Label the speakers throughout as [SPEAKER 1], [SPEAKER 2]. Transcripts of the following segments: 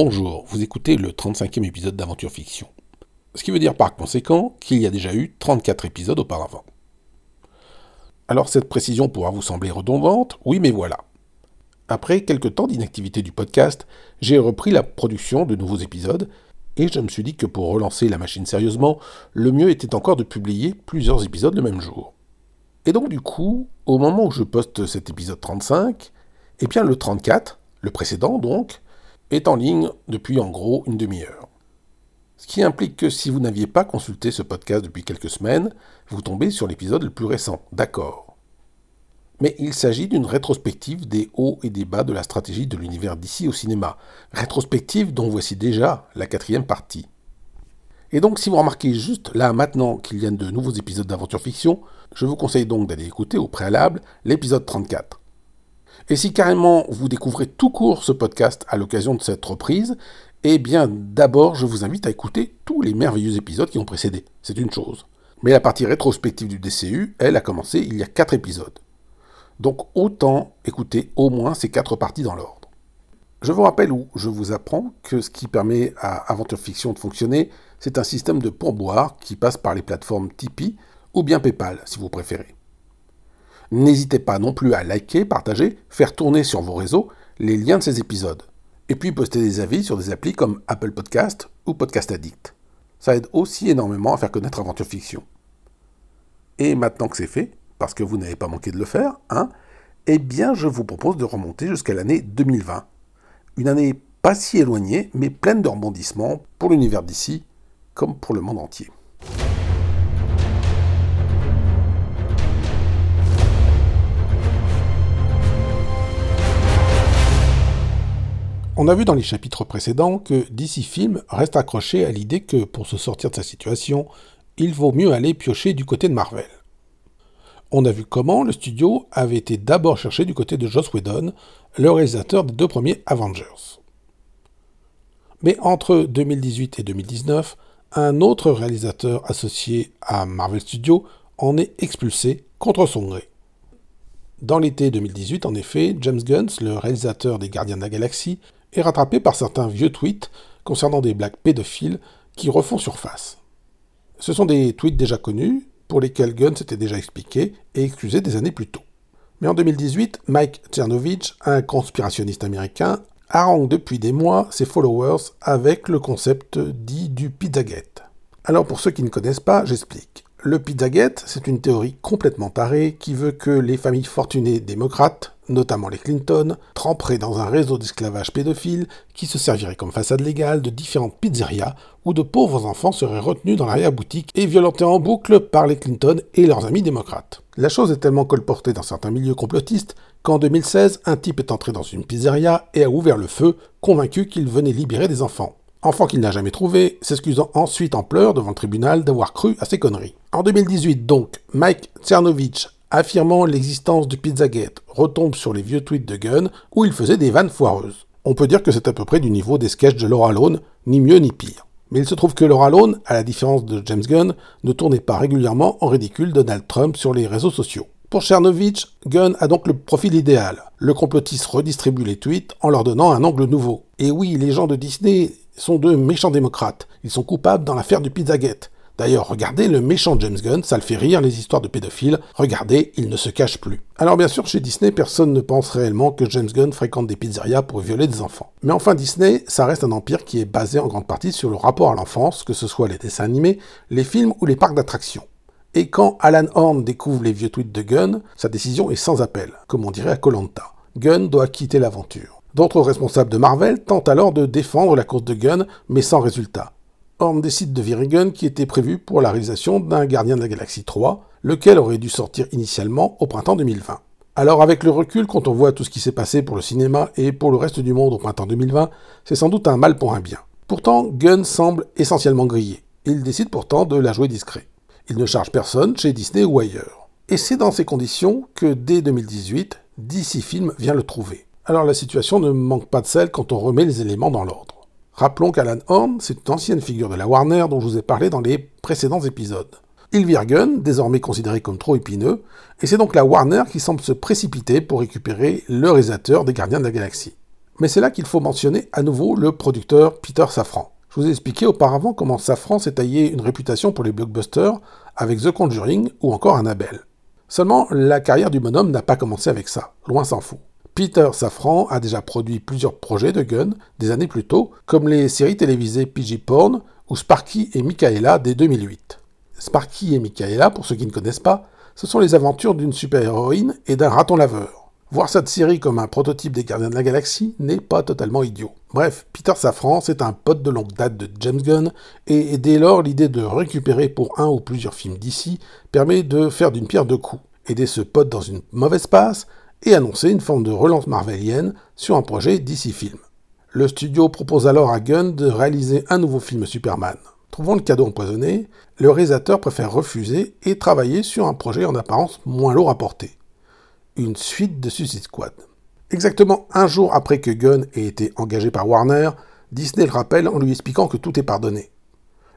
[SPEAKER 1] Bonjour, vous écoutez le 35e épisode d'Aventure Fiction. Ce qui veut dire par conséquent qu'il y a déjà eu 34 épisodes auparavant. Alors cette précision pourra vous sembler redondante, oui mais voilà. Après quelques temps d'inactivité du podcast, j'ai repris la production de nouveaux épisodes, et je me suis dit que pour relancer la machine sérieusement, le mieux était encore de publier plusieurs épisodes le même jour. Et donc du coup, au moment où je poste cet épisode 35, eh bien le 34, le précédent donc, est en ligne depuis en gros une demi-heure. Ce qui implique que si vous n'aviez pas consulté ce podcast depuis quelques semaines, vous tombez sur l'épisode le plus récent, d'accord. Mais il s'agit d'une rétrospective des hauts et des bas de la stratégie de l'univers d'ici au cinéma, rétrospective dont voici déjà la quatrième partie. Et donc si vous remarquez juste là maintenant qu'il y a de nouveaux épisodes d'aventure fiction, je vous conseille donc d'aller écouter au préalable l'épisode 34. Et si carrément vous découvrez tout court ce podcast à l'occasion de cette reprise, eh bien d'abord je vous invite à écouter tous les merveilleux épisodes qui ont précédé. C'est une chose. Mais la partie rétrospective du DCU, elle, a commencé il y a 4 épisodes. Donc autant écouter au moins ces 4 parties dans l'ordre. Je vous rappelle ou je vous apprends que ce qui permet à Aventure Fiction de fonctionner, c'est un système de pourboire qui passe par les plateformes Tipeee ou bien PayPal si vous préférez. N'hésitez pas non plus à liker, partager, faire tourner sur vos réseaux les liens de ces épisodes. Et puis poster des avis sur des applis comme Apple Podcast ou Podcast Addict. Ça aide aussi énormément à faire connaître Aventure Fiction. Et maintenant que c'est fait, parce que vous n'avez pas manqué de le faire, hein, eh bien je vous propose de remonter jusqu'à l'année 2020. Une année pas si éloignée, mais pleine de rebondissements pour l'univers d'ici, comme pour le monde entier. On a vu dans les chapitres précédents que DC Film reste accroché à l'idée que pour se sortir de sa situation, il vaut mieux aller piocher du côté de Marvel. On a vu comment le studio avait été d'abord cherché du côté de Joss Whedon, le réalisateur des deux premiers Avengers. Mais entre 2018 et 2019, un autre réalisateur associé à Marvel Studios en est expulsé contre son gré. Dans l'été 2018, en effet, James Gunn, le réalisateur des Gardiens de la Galaxie, rattrapé par certains vieux tweets concernant des blagues pédophiles qui refont surface. Ce sont des tweets déjà connus, pour lesquels Gunn s'était déjà expliqué et excusé des années plus tôt. Mais en 2018, Mike Chernovich, un conspirationniste américain, harangue depuis des mois ses followers avec le concept dit du Pizzagate. Alors pour ceux qui ne connaissent pas, j'explique. Le Pizzagate, c'est une théorie complètement tarée qui veut que les familles fortunées démocrates notamment les Clinton, tremperaient dans un réseau d'esclavage pédophile qui se servirait comme façade légale de différentes pizzerias où de pauvres enfants seraient retenus dans l'arrière-boutique et violentés en boucle par les Clinton et leurs amis démocrates. La chose est tellement colportée dans certains milieux complotistes qu'en 2016, un type est entré dans une pizzeria et a ouvert le feu, convaincu qu'il venait libérer des enfants. Enfant qu'il n'a jamais trouvé, s'excusant ensuite en pleurs devant le tribunal d'avoir cru à ses conneries. En 2018 donc, Mike Tsernovich affirmant l'existence du Pizzagate retombe sur les vieux tweets de Gunn où il faisait des vannes foireuses. On peut dire que c'est à peu près du niveau des sketchs de Laura Lone, ni mieux ni pire. Mais il se trouve que Laura Lone, à la différence de James Gunn, ne tournait pas régulièrement en ridicule Donald Trump sur les réseaux sociaux. Pour Chernovich, Gunn a donc le profil idéal. Le complotiste redistribue les tweets en leur donnant un angle nouveau. Et oui, les gens de Disney sont de méchants démocrates. Ils sont coupables dans l'affaire du Pizzagate. D'ailleurs, regardez le méchant James Gunn, ça le fait rire les histoires de pédophiles. Regardez, il ne se cache plus. Alors bien sûr, chez Disney, personne ne pense réellement que James Gunn fréquente des pizzerias pour violer des enfants. Mais enfin, Disney, ça reste un empire qui est basé en grande partie sur le rapport à l'enfance, que ce soit les dessins animés, les films ou les parcs d'attractions. Et quand Alan Horn découvre les vieux tweets de Gunn, sa décision est sans appel, comme on dirait à Colanta. Gunn doit quitter l'aventure. D'autres responsables de Marvel tentent alors de défendre la course de Gunn, mais sans résultat. Horn décide de virer Gunn qui était prévu pour la réalisation d'un Gardien de la Galaxie 3, lequel aurait dû sortir initialement au printemps 2020. Alors avec le recul, quand on voit tout ce qui s'est passé pour le cinéma et pour le reste du monde au printemps 2020, c'est sans doute un mal pour un bien. Pourtant, Gunn semble essentiellement grillé. Il décide pourtant de la jouer discret. Il ne charge personne chez Disney ou ailleurs. Et c'est dans ces conditions que dès 2018, DC Film vient le trouver. Alors la situation ne manque pas de sel quand on remet les éléments dans l'ordre. Rappelons qu'Alan Horn, c'est une ancienne figure de la Warner dont je vous ai parlé dans les précédents épisodes. Il vire Gunn, désormais considéré comme trop épineux, et c'est donc la Warner qui semble se précipiter pour récupérer le réalisateur des Gardiens de la Galaxie. Mais c'est là qu'il faut mentionner à nouveau le producteur Peter Safran. Je vous ai expliqué auparavant comment Safran s'est taillé une réputation pour les blockbusters avec The Conjuring ou encore Annabelle. Seulement, la carrière du bonhomme n'a pas commencé avec ça, loin s'en faut. Peter Safran a déjà produit plusieurs projets de Gunn des années plus tôt, comme les séries télévisées PG Porn ou Sparky et Michaela dès 2008. Sparky et Michaela, pour ceux qui ne connaissent pas, ce sont les aventures d'une super-héroïne et d'un raton laveur. Voir cette série comme un prototype des Gardiens de la Galaxie n'est pas totalement idiot. Bref, Peter Safran, c'est un pote de longue date de James Gunn, et dès lors, l'idée de récupérer pour un ou plusieurs films d'ici permet de faire d'une pierre deux coups, aider ce pote dans une mauvaise passe, et annoncer une forme de relance marvelienne sur un projet d'ici film. Le studio propose alors à Gunn de réaliser un nouveau film Superman. Trouvant le cadeau empoisonné, le réalisateur préfère refuser et travailler sur un projet en apparence moins lourd à porter une suite de Suicide Squad. Exactement un jour après que Gunn ait été engagé par Warner, Disney le rappelle en lui expliquant que tout est pardonné.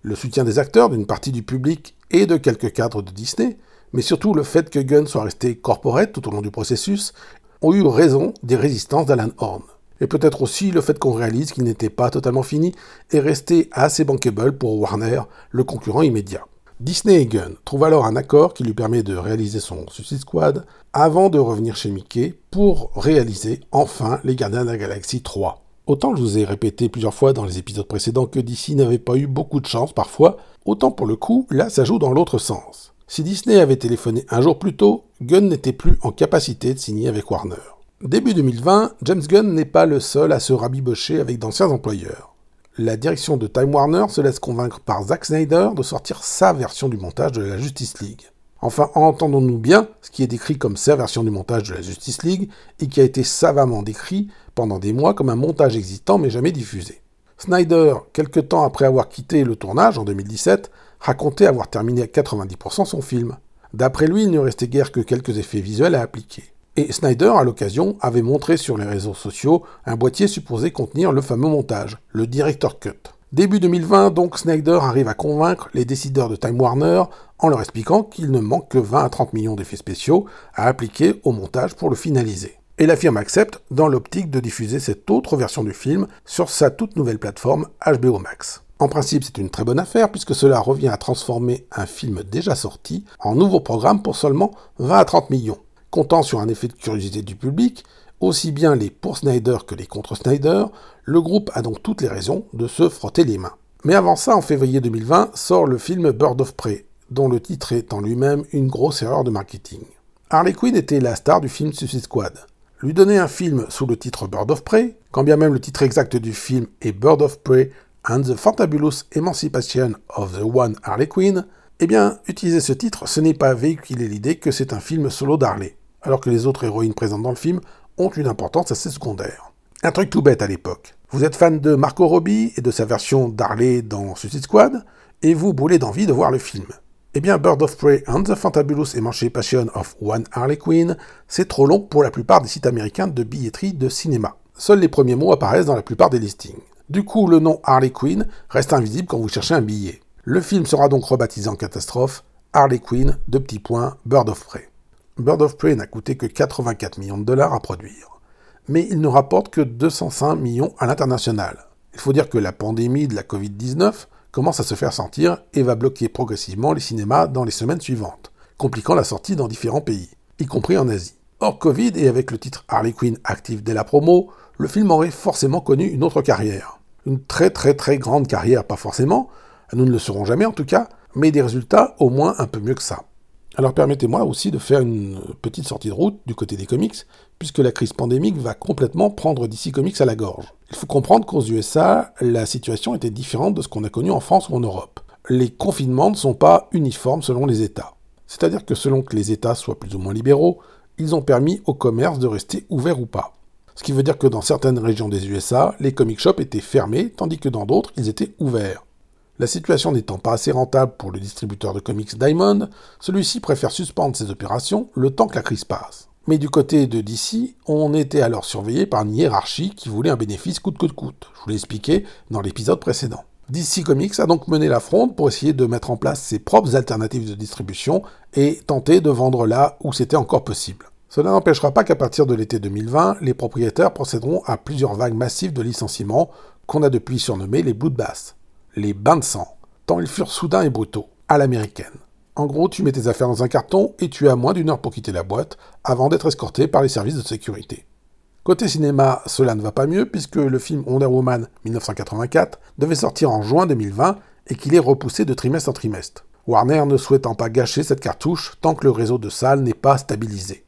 [SPEAKER 1] Le soutien des acteurs, d'une partie du public et de quelques cadres de Disney, mais surtout le fait que Gunn soit resté corporate tout au long du processus, ont eu raison des résistances d'Alan Horn. Et peut-être aussi le fait qu'on réalise qu'il n'était pas totalement fini et resté assez bankable pour Warner, le concurrent immédiat. Disney et Gunn trouvent alors un accord qui lui permet de réaliser son Suicide Squad avant de revenir chez Mickey pour réaliser enfin Les Gardiens de la Galaxie 3. Autant je vous ai répété plusieurs fois dans les épisodes précédents que DC n'avait pas eu beaucoup de chance parfois, autant pour le coup, là ça joue dans l'autre sens. Si Disney avait téléphoné un jour plus tôt, Gunn n'était plus en capacité de signer avec Warner. Début 2020, James Gunn n'est pas le seul à se rabibocher avec d'anciens employeurs la direction de Time Warner se laisse convaincre par Zack Snyder de sortir sa version du montage de la Justice League. Enfin, entendons-nous bien ce qui est décrit comme sa version du montage de la Justice League et qui a été savamment décrit pendant des mois comme un montage existant mais jamais diffusé. Snyder, quelque temps après avoir quitté le tournage en 2017, racontait avoir terminé à 90% son film. D'après lui, il ne restait guère que quelques effets visuels à appliquer. Et Snyder, à l'occasion, avait montré sur les réseaux sociaux un boîtier supposé contenir le fameux montage, le Director Cut. Début 2020, donc, Snyder arrive à convaincre les décideurs de Time Warner en leur expliquant qu'il ne manque que 20 à 30 millions d'effets spéciaux à appliquer au montage pour le finaliser. Et la firme accepte dans l'optique de diffuser cette autre version du film sur sa toute nouvelle plateforme HBO Max. En principe, c'est une très bonne affaire puisque cela revient à transformer un film déjà sorti en nouveau programme pour seulement 20 à 30 millions. Comptant sur un effet de curiosité du public, aussi bien les pour Snyder que les contre Snyder, le groupe a donc toutes les raisons de se frotter les mains. Mais avant ça, en février 2020, sort le film Bird of Prey, dont le titre est en lui-même une grosse erreur de marketing. Harley Quinn était la star du film Suicide Squad. Lui donner un film sous le titre Bird of Prey, quand bien même le titre exact du film est Bird of Prey and the Fantabulous Emancipation of the One Harley Quinn, eh bien, utiliser ce titre, ce n'est pas véhiculer l'idée que c'est un film solo d'Harley alors que les autres héroïnes présentes dans le film ont une importance assez secondaire. Un truc tout bête à l'époque. Vous êtes fan de Marco Robbie et de sa version d'Harley dans Suicide Squad, et vous brûlez d'envie de voir le film. Eh bien, Bird of Prey and the Fantabulous Emancipation of One Harley Quinn, c'est trop long pour la plupart des sites américains de billetterie de cinéma. Seuls les premiers mots apparaissent dans la plupart des listings. Du coup, le nom Harley Quinn reste invisible quand vous cherchez un billet. Le film sera donc rebaptisé en catastrophe Harley Quinn, de petits points, Bird of Prey. Bird of Prey n'a coûté que 84 millions de dollars à produire, mais il ne rapporte que 205 millions à l'international. Il faut dire que la pandémie de la Covid-19 commence à se faire sentir et va bloquer progressivement les cinémas dans les semaines suivantes, compliquant la sortie dans différents pays, y compris en Asie. Hors Covid et avec le titre Harley Quinn actif dès la promo, le film aurait forcément connu une autre carrière. Une très très très grande carrière, pas forcément, nous ne le saurons jamais en tout cas, mais des résultats au moins un peu mieux que ça. Alors permettez-moi aussi de faire une petite sortie de route du côté des comics, puisque la crise pandémique va complètement prendre DC Comics à la gorge. Il faut comprendre qu'aux USA, la situation était différente de ce qu'on a connu en France ou en Europe. Les confinements ne sont pas uniformes selon les États. C'est-à-dire que selon que les États soient plus ou moins libéraux, ils ont permis au commerce de rester ouvert ou pas. Ce qui veut dire que dans certaines régions des USA, les comic shops étaient fermés, tandis que dans d'autres, ils étaient ouverts. La situation n'étant pas assez rentable pour le distributeur de comics Diamond, celui-ci préfère suspendre ses opérations le temps que la crise passe. Mais du côté de DC, on était alors surveillé par une hiérarchie qui voulait un bénéfice coûte que coûte. Je vous l'ai expliqué dans l'épisode précédent. DC Comics a donc mené la fronde pour essayer de mettre en place ses propres alternatives de distribution et tenter de vendre là où c'était encore possible. Cela n'empêchera pas qu'à partir de l'été 2020, les propriétaires procéderont à plusieurs vagues massives de licenciements qu'on a depuis surnommés les bloodbaths, les bains de sang, tant ils furent soudains et brutaux, à l'américaine. En gros, tu mets tes affaires dans un carton et tu as moins d'une heure pour quitter la boîte avant d'être escorté par les services de sécurité. Côté cinéma, cela ne va pas mieux puisque le film Wonder Woman 1984 devait sortir en juin 2020 et qu'il est repoussé de trimestre en trimestre. Warner ne souhaitant pas gâcher cette cartouche tant que le réseau de salles n'est pas stabilisé.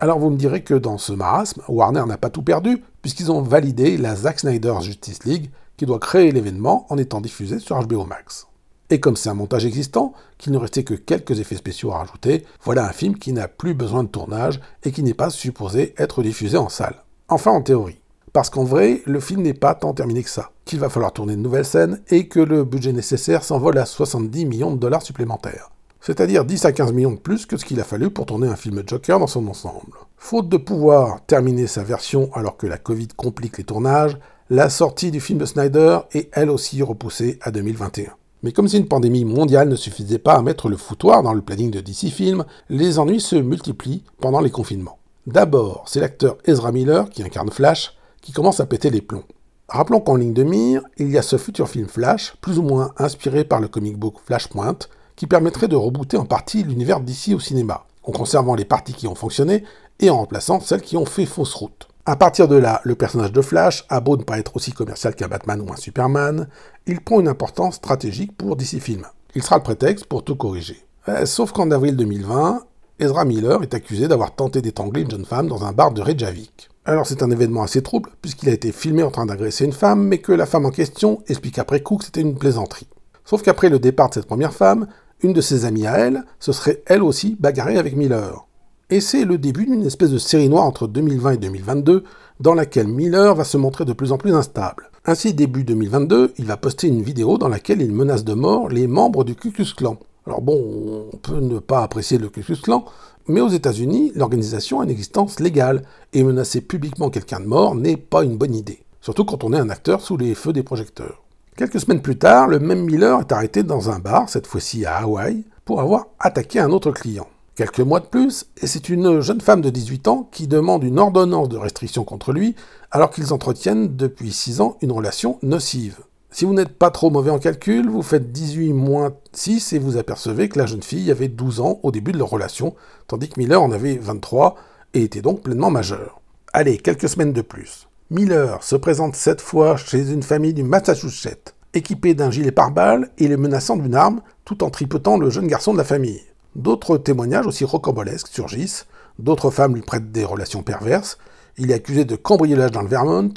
[SPEAKER 1] Alors vous me direz que dans ce marasme, Warner n'a pas tout perdu puisqu'ils ont validé la Zack Snyder Justice League qui doit créer l'événement en étant diffusé sur HBO Max. Et comme c'est un montage existant, qu'il ne restait que quelques effets spéciaux à rajouter, voilà un film qui n'a plus besoin de tournage et qui n'est pas supposé être diffusé en salle. Enfin en théorie. Parce qu'en vrai, le film n'est pas tant terminé que ça, qu'il va falloir tourner de nouvelles scènes et que le budget nécessaire s'envole à 70 millions de dollars supplémentaires. C'est-à-dire 10 à 15 millions de plus que ce qu'il a fallu pour tourner un film Joker dans son ensemble. Faute de pouvoir terminer sa version alors que la Covid complique les tournages, la sortie du film de Snyder est elle aussi repoussée à 2021. Mais comme si une pandémie mondiale ne suffisait pas à mettre le foutoir dans le planning de DC Film, les ennuis se multiplient pendant les confinements. D'abord, c'est l'acteur Ezra Miller, qui incarne Flash, qui commence à péter les plombs. Rappelons qu'en ligne de mire, il y a ce futur film Flash, plus ou moins inspiré par le comic book Flashpoint, qui permettrait de rebooter en partie l'univers d'ici au cinéma, en conservant les parties qui ont fonctionné et en remplaçant celles qui ont fait fausse route. À partir de là, le personnage de Flash a beau ne pas être aussi commercial qu'un Batman ou un Superman, il prend une importance stratégique pour DC Film. Il sera le prétexte pour tout corriger. Euh, sauf qu'en avril 2020, Ezra Miller est accusé d'avoir tenté d'étrangler une jeune femme dans un bar de Reykjavik. Alors c'est un événement assez trouble, puisqu'il a été filmé en train d'agresser une femme, mais que la femme en question explique après coup que c'était une plaisanterie. Sauf qu'après le départ de cette première femme, une de ses amies à elle se serait elle aussi bagarrée avec Miller. Et c'est le début d'une espèce de série noire entre 2020 et 2022, dans laquelle Miller va se montrer de plus en plus instable. Ainsi, début 2022, il va poster une vidéo dans laquelle il menace de mort les membres du Ku Klux Klan. Alors bon, on peut ne pas apprécier le Ku Klux Klan, mais aux États-Unis, l'organisation a une existence légale, et menacer publiquement quelqu'un de mort n'est pas une bonne idée. Surtout quand on est un acteur sous les feux des projecteurs. Quelques semaines plus tard, le même Miller est arrêté dans un bar, cette fois-ci à Hawaï, pour avoir attaqué un autre client. Quelques mois de plus, et c'est une jeune femme de 18 ans qui demande une ordonnance de restriction contre lui, alors qu'ils entretiennent depuis 6 ans une relation nocive. Si vous n'êtes pas trop mauvais en calcul, vous faites 18 moins 6 et vous apercevez que la jeune fille avait 12 ans au début de leur relation, tandis que Miller en avait 23 et était donc pleinement majeur. Allez, quelques semaines de plus. Miller se présente cette fois chez une famille du Massachusetts, équipé d'un gilet pare-balles et le menaçant d'une arme, tout en tripotant le jeune garçon de la famille. D'autres témoignages aussi rocambolesques surgissent, d'autres femmes lui prêtent des relations perverses, il est accusé de cambriolage dans le Vermont,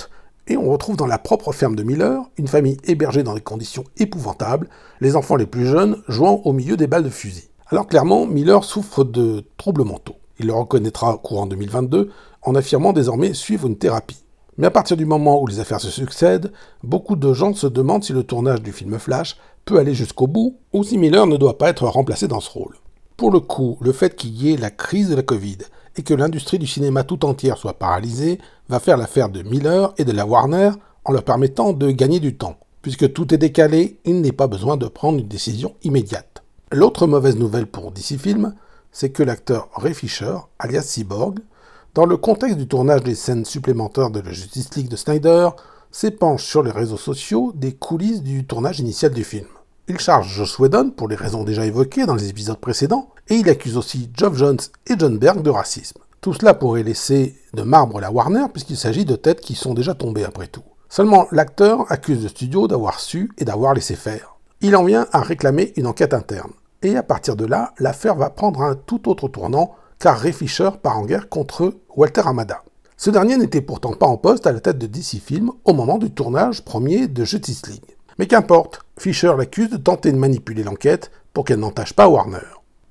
[SPEAKER 1] et on retrouve dans la propre ferme de Miller une famille hébergée dans des conditions épouvantables, les enfants les plus jeunes jouant au milieu des balles de fusil. Alors clairement, Miller souffre de troubles mentaux. Il le reconnaîtra courant 2022 en affirmant désormais suivre une thérapie. Mais à partir du moment où les affaires se succèdent, beaucoup de gens se demandent si le tournage du film Flash peut aller jusqu'au bout ou si Miller ne doit pas être remplacé dans ce rôle. Pour le coup, le fait qu'il y ait la crise de la Covid et que l'industrie du cinéma tout entière soit paralysée va faire l'affaire de Miller et de la Warner en leur permettant de gagner du temps. Puisque tout est décalé, il n'est pas besoin de prendre une décision immédiate. L'autre mauvaise nouvelle pour DC Film, c'est que l'acteur Ray Fisher, alias Cyborg, dans le contexte du tournage des scènes supplémentaires de la Justice League de Snyder, s'épanche sur les réseaux sociaux des coulisses du tournage initial du film. Il charge Joss Whedon pour les raisons déjà évoquées dans les épisodes précédents, et il accuse aussi Geoff Jones et John Berg de racisme. Tout cela pourrait laisser de marbre la Warner puisqu'il s'agit de têtes qui sont déjà tombées après tout. Seulement, l'acteur accuse le studio d'avoir su et d'avoir laissé faire. Il en vient à réclamer une enquête interne. Et à partir de là, l'affaire va prendre un tout autre tournant, car Ray Fisher part en guerre contre Walter Amada. Ce dernier n'était pourtant pas en poste à la tête de DC Film au moment du tournage premier de Justice League. Mais qu'importe, Fisher l'accuse de tenter de manipuler l'enquête pour qu'elle n'entache pas Warner.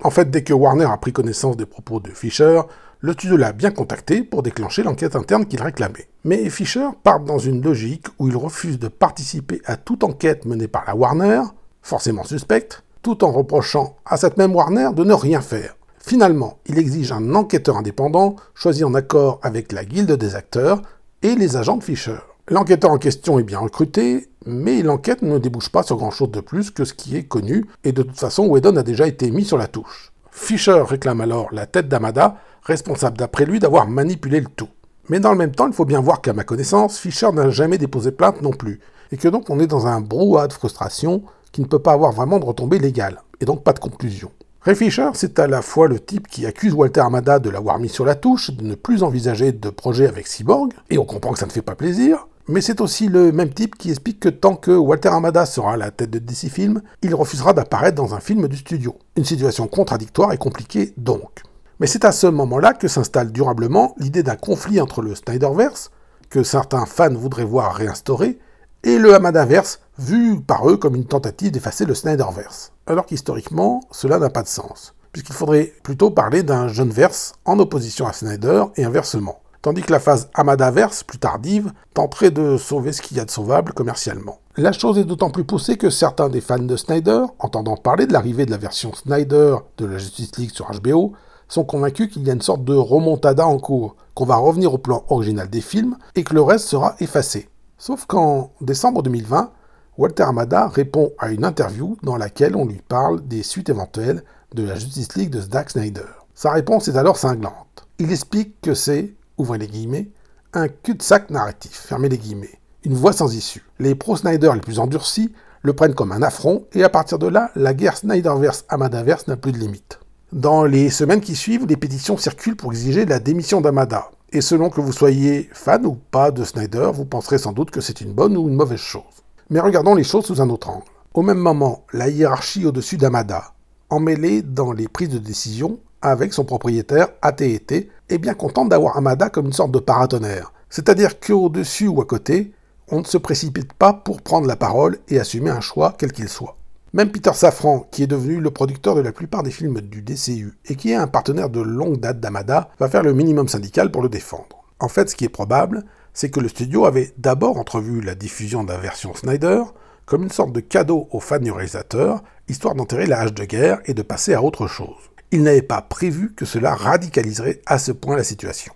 [SPEAKER 1] En fait, dès que Warner a pris connaissance des propos de Fisher, le studio l'a bien contacté pour déclencher l'enquête interne qu'il réclamait. Mais Fisher part dans une logique où il refuse de participer à toute enquête menée par la Warner, forcément suspecte, tout en reprochant à cette même Warner de ne rien faire. Finalement, il exige un enquêteur indépendant, choisi en accord avec la guilde des acteurs et les agents de Fisher. L'enquêteur en question est bien recruté, mais l'enquête ne débouche pas sur grand-chose de plus que ce qui est connu, et de toute façon, Whedon a déjà été mis sur la touche. Fisher réclame alors la tête d'Amada, responsable d'après lui d'avoir manipulé le tout. Mais dans le même temps, il faut bien voir qu'à ma connaissance, Fisher n'a jamais déposé plainte non plus, et que donc on est dans un brouhaha de frustration qui ne peut pas avoir vraiment de retombée légale, et donc pas de conclusion. Ray Fisher, c'est à la fois le type qui accuse Walter Amada de l'avoir mis sur la touche, de ne plus envisager de projet avec Cyborg, et on comprend que ça ne fait pas plaisir, mais c'est aussi le même type qui explique que tant que Walter Amada sera à la tête de DC Film, il refusera d'apparaître dans un film du studio. Une situation contradictoire et compliquée donc. Mais c'est à ce moment-là que s'installe durablement l'idée d'un conflit entre le Snyderverse, que certains fans voudraient voir réinstauré, et le Hamadaverse, vu par eux comme une tentative d'effacer le Snyderverse. Alors qu'historiquement, cela n'a pas de sens, puisqu'il faudrait plutôt parler d'un jeune verse en opposition à Snyder et inversement, tandis que la phase Hamadaverse, plus tardive, tenterait de sauver ce qu'il y a de sauvable commercialement. La chose est d'autant plus poussée que certains des fans de Snyder, entendant parler de l'arrivée de la version Snyder de la Justice League sur HBO, sont convaincus qu'il y a une sorte de remontada en cours, qu'on va revenir au plan original des films et que le reste sera effacé. Sauf qu'en décembre 2020, Walter Amada répond à une interview dans laquelle on lui parle des suites éventuelles de la Justice League de Zack Snyder. Sa réponse est alors cinglante. Il explique que c'est, ouvrez les guillemets, un cul-de-sac narratif, fermez les guillemets, une voie sans issue. Les pro-Snyder les plus endurcis le prennent comme un affront, et à partir de là, la guerre Snyderverse-Amadaverse n'a plus de limite. Dans les semaines qui suivent, les pétitions circulent pour exiger la démission d'Amada. Et selon que vous soyez fan ou pas de Snyder, vous penserez sans doute que c'est une bonne ou une mauvaise chose. Mais regardons les choses sous un autre angle. Au même moment, la hiérarchie au-dessus d'Amada, emmêlée dans les prises de décision avec son propriétaire AT&T, est bien contente d'avoir Amada comme une sorte de paratonnerre. C'est-à-dire qu'au-dessus ou à côté, on ne se précipite pas pour prendre la parole et assumer un choix quel qu'il soit. Même Peter Safran, qui est devenu le producteur de la plupart des films du DCU et qui est un partenaire de longue date d'Amada, va faire le minimum syndical pour le défendre. En fait, ce qui est probable, c'est que le studio avait d'abord entrevu la diffusion de la version Snyder comme une sorte de cadeau aux fans du réalisateur, histoire d'enterrer la hache de guerre et de passer à autre chose. Il n'avait pas prévu que cela radicaliserait à ce point la situation.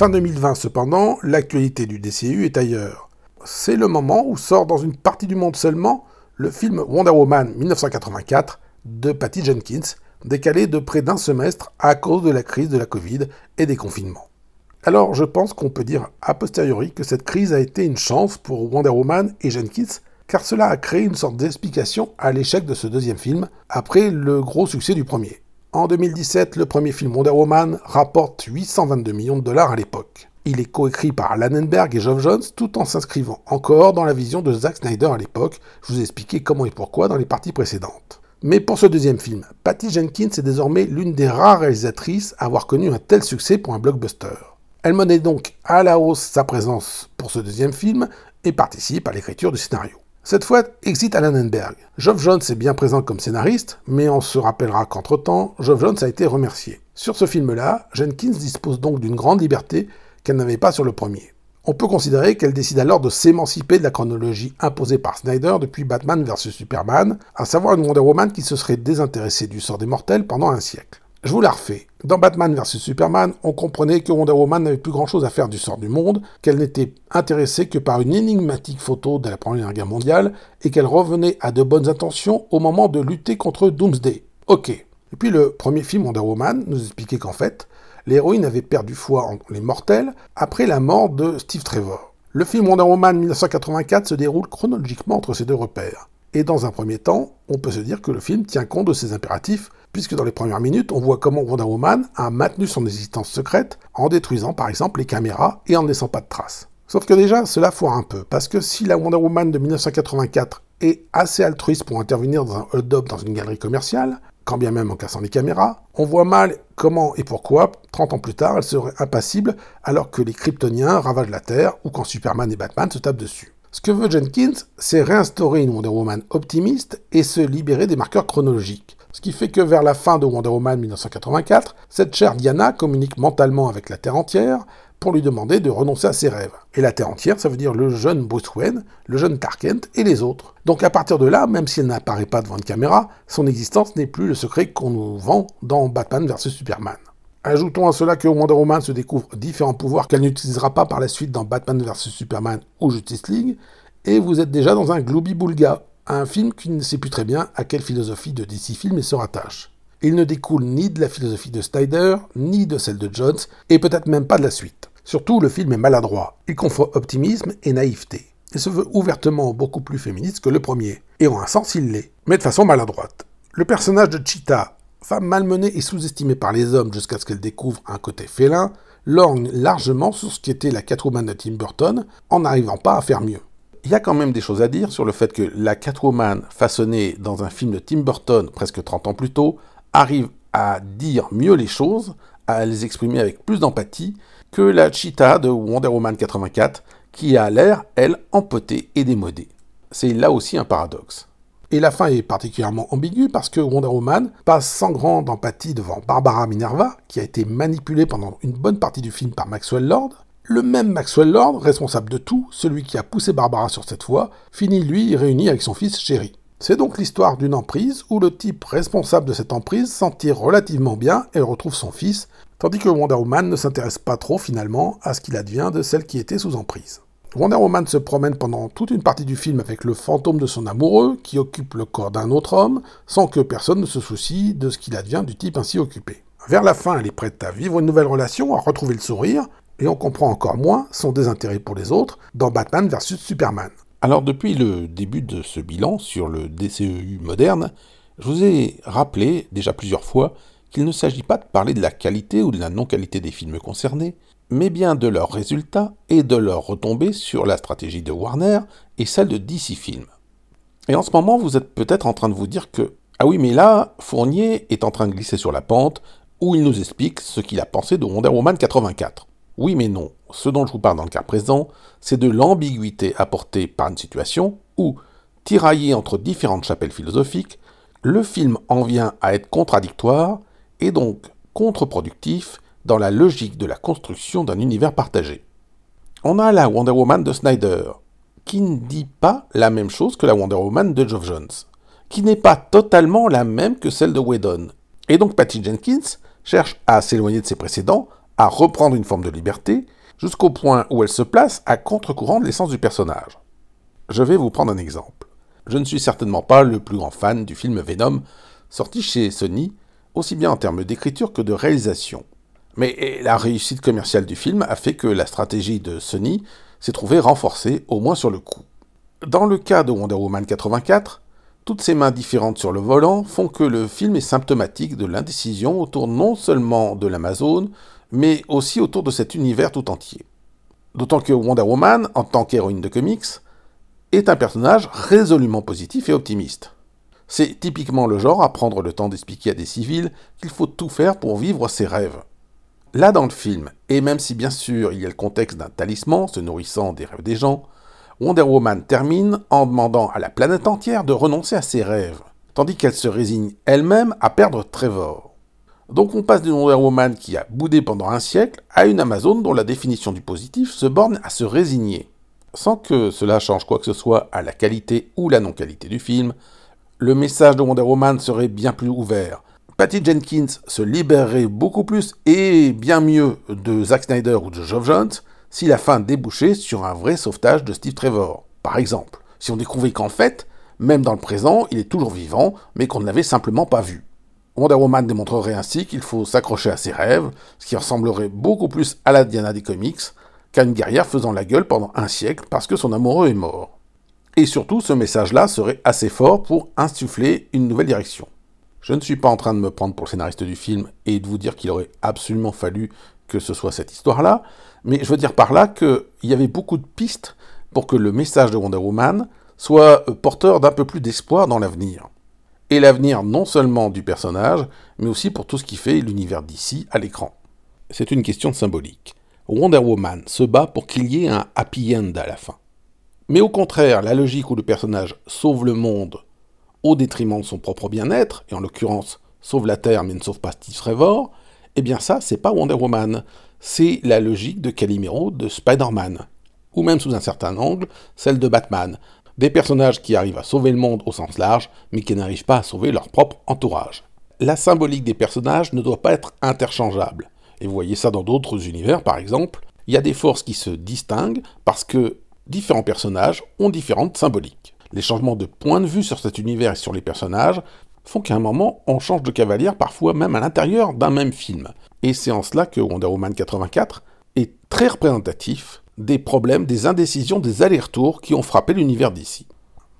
[SPEAKER 1] Fin 2020 cependant, l'actualité du DCU est ailleurs. C'est le moment où sort dans une partie du monde seulement le film Wonder Woman 1984 de Patty Jenkins, décalé de près d'un semestre à cause de la crise de la Covid et des confinements. Alors je pense qu'on peut dire a posteriori que cette crise a été une chance pour Wonder Woman et Jenkins, car cela a créé une sorte d'explication à l'échec de ce deuxième film, après le gros succès du premier. En 2017, le premier film Wonder Woman rapporte 822 millions de dollars à l'époque. Il est coécrit par Lannenberg et Geoff Jones tout en s'inscrivant encore dans la vision de Zack Snyder à l'époque. Je vous ai expliqué comment et pourquoi dans les parties précédentes. Mais pour ce deuxième film, Patty Jenkins est désormais l'une des rares réalisatrices à avoir connu un tel succès pour un blockbuster. Elle menait donc à la hausse sa présence pour ce deuxième film et participe à l'écriture du scénario. Cette fois, exit Enberg. Geoff Jones est bien présent comme scénariste, mais on se rappellera qu'entre-temps, Geoff Jones a été remercié. Sur ce film-là, Jenkins dispose donc d'une grande liberté qu'elle n'avait pas sur le premier. On peut considérer qu'elle décide alors de s'émanciper de la chronologie imposée par Snyder depuis Batman vs Superman, à savoir une Wonder Woman qui se serait désintéressée du sort des mortels pendant un siècle. Je vous la refais. Dans Batman vs Superman, on comprenait que Wonder Woman n'avait plus grand-chose à faire du sort du monde, qu'elle n'était intéressée que par une énigmatique photo de la Première Guerre mondiale, et qu'elle revenait à de bonnes intentions au moment de lutter contre Doomsday. Ok. Et puis le premier film Wonder Woman nous expliquait qu'en fait, l'héroïne avait perdu foi en les mortels après la mort de Steve Trevor. Le film Wonder Woman 1984 se déroule chronologiquement entre ces deux repères. Et dans un premier temps, on peut se dire que le film tient compte de ces impératifs, puisque dans les premières minutes, on voit comment Wonder Woman a maintenu son existence secrète en détruisant par exemple les caméras et en ne laissant pas de traces. Sauf que déjà, cela foire un peu, parce que si la Wonder Woman de 1984 est assez altruiste pour intervenir dans un hold-up dans une galerie commerciale, quand bien même en cassant les caméras, on voit mal comment et pourquoi, 30 ans plus tard, elle serait impassible alors que les Kryptoniens ravagent la Terre ou quand Superman et Batman se tapent dessus. Ce que veut Jenkins, c'est réinstaurer une Wonder Woman optimiste et se libérer des marqueurs chronologiques. Ce qui fait que vers la fin de Wonder Woman 1984, cette chère Diana communique mentalement avec la Terre entière pour lui demander de renoncer à ses rêves. Et la Terre entière, ça veut dire le jeune Bruce Wayne, le jeune Clark Kent et les autres. Donc à partir de là, même si elle n'apparaît pas devant une caméra, son existence n'est plus le secret qu'on nous vend dans Batman vs Superman. Ajoutons à cela que Wonder Woman se découvre différents pouvoirs qu'elle n'utilisera pas par la suite dans Batman vs Superman ou Justice League, et vous êtes déjà dans un Glooby-Boulga, un film qui ne sait plus très bien à quelle philosophie de DC Film il se rattache. Il ne découle ni de la philosophie de Snyder, ni de celle de Jones, et peut-être même pas de la suite. Surtout, le film est maladroit. Il confond optimisme et naïveté. Il se veut ouvertement beaucoup plus féministe que le premier. Et en un sens, il l'est, mais de façon maladroite. Le personnage de Cheetah, femme malmenée et sous-estimée par les hommes jusqu'à ce qu'elle découvre un côté félin, lorgne largement sur ce qu'était la Catwoman de Tim Burton, en n'arrivant pas à faire mieux. Il y a quand même des choses à dire sur le fait que la Catwoman façonnée dans un film de Tim Burton presque 30 ans plus tôt arrive à dire mieux les choses, à les exprimer avec plus d'empathie que la Cheetah de Wonder Woman 84, qui a l'air, elle, empotée et démodée. C'est là aussi un paradoxe. Et la fin est particulièrement ambiguë parce que Wonder Woman passe sans grande empathie devant Barbara Minerva, qui a été manipulée pendant une bonne partie du film par Maxwell Lord. Le même Maxwell Lord, responsable de tout, celui qui a poussé Barbara sur cette voie, finit lui réuni avec son fils Chéri. C'est donc l'histoire d'une emprise où le type responsable de cette emprise s'en tire relativement bien et retrouve son fils, tandis que Wonder Woman ne s'intéresse pas trop finalement à ce qu'il advient de celle qui était sous emprise. Wonder Woman se promène pendant toute une partie du film avec le fantôme de son amoureux qui occupe le corps d'un autre homme, sans que personne ne se soucie de ce qu'il advient du type ainsi occupé. Vers la fin, elle est prête à vivre une nouvelle relation, à retrouver le sourire, et on comprend encore moins son désintérêt pour les autres dans Batman vs Superman. Alors depuis le début de ce bilan sur le DCEU moderne, je vous ai rappelé déjà plusieurs fois qu'il ne s'agit pas de parler de la qualité ou de la non-qualité des films concernés, mais bien de leurs résultats et de leurs retombées sur la stratégie de Warner et celle de DC Films. Et en ce moment, vous êtes peut-être en train de vous dire que ah oui, mais là, Fournier est en train de glisser sur la pente où il nous explique ce qu'il a pensé de Wonder Woman 84. Oui, mais non. Ce dont je vous parle dans le cas présent, c'est de l'ambiguïté apportée par une situation où, tiraillé entre différentes chapelles philosophiques, le film en vient à être contradictoire et donc contre-productif dans la logique de la construction d'un univers partagé. On a la Wonder Woman de Snyder, qui ne dit pas la même chose que la Wonder Woman de Geoff Jones, qui n'est pas totalement la même que celle de Whedon. Et donc Patty Jenkins cherche à s'éloigner de ses précédents à reprendre une forme de liberté, jusqu'au point où elle se place à contre-courant de l'essence du personnage. Je vais vous prendre un exemple. Je ne suis certainement pas le plus grand fan du film Venom, sorti chez Sony, aussi bien en termes d'écriture que de réalisation. Mais la réussite commerciale du film a fait que la stratégie de Sony s'est trouvée renforcée, au moins sur le coup. Dans le cas de Wonder Woman 84, toutes ces mains différentes sur le volant font que le film est symptomatique de l'indécision autour non seulement de l'Amazon, mais aussi autour de cet univers tout entier. D'autant que Wonder Woman, en tant qu'héroïne de comics, est un personnage résolument positif et optimiste. C'est typiquement le genre à prendre le temps d'expliquer à des civils qu'il faut tout faire pour vivre ses rêves. Là dans le film, et même si bien sûr il y a le contexte d'un talisman se nourrissant des rêves des gens, Wonder Woman termine en demandant à la planète entière de renoncer à ses rêves, tandis qu'elle se résigne elle-même à perdre Trevor. Donc on passe d'une Wonder Woman qui a boudé pendant un siècle à une Amazon dont la définition du positif se borne à se résigner. Sans que cela change quoi que ce soit à la qualité ou la non-qualité du film, le message de Wonder Woman serait bien plus ouvert. Patty Jenkins se libérerait beaucoup plus et bien mieux de Zack Snyder ou de Geoff Jones si la fin débouchait sur un vrai sauvetage de Steve Trevor. Par exemple, si on découvrait qu'en fait, même dans le présent, il est toujours vivant, mais qu'on ne l'avait simplement pas vu. Wonder Woman démontrerait ainsi qu'il faut s'accrocher à ses rêves, ce qui ressemblerait beaucoup plus à la Diana des comics qu'à une guerrière faisant la gueule pendant un siècle parce que son amoureux est mort. Et surtout, ce message-là serait assez fort pour insuffler une nouvelle direction. Je ne suis pas en train de me prendre pour le scénariste du film et de vous dire qu'il aurait absolument fallu que ce soit cette histoire-là, mais je veux dire par là qu'il y avait beaucoup de pistes pour que le message de Wonder Woman soit porteur d'un peu plus d'espoir dans l'avenir et l'avenir non seulement du personnage, mais aussi pour tout ce qui fait l'univers d'ici à l'écran. C'est une question symbolique. Wonder Woman se bat pour qu'il y ait un happy end à la fin. Mais au contraire, la logique où le personnage sauve le monde au détriment de son propre bien-être, et en l'occurrence sauve la Terre mais ne sauve pas Steve Trevor, eh bien ça, c'est pas Wonder Woman, c'est la logique de Calimero de Spider-Man, ou même sous un certain angle, celle de Batman, des personnages qui arrivent à sauver le monde au sens large, mais qui n'arrivent pas à sauver leur propre entourage. La symbolique des personnages ne doit pas être interchangeable. Et vous voyez ça dans d'autres univers, par exemple. Il y a des forces qui se distinguent parce que différents personnages ont différentes symboliques. Les changements de point de vue sur cet univers et sur les personnages font qu'à un moment, on change de cavalière, parfois même à l'intérieur d'un même film. Et c'est en cela que Wonder Woman 84 est très représentatif des problèmes, des indécisions, des allers-retours qui ont frappé l'univers d'ici.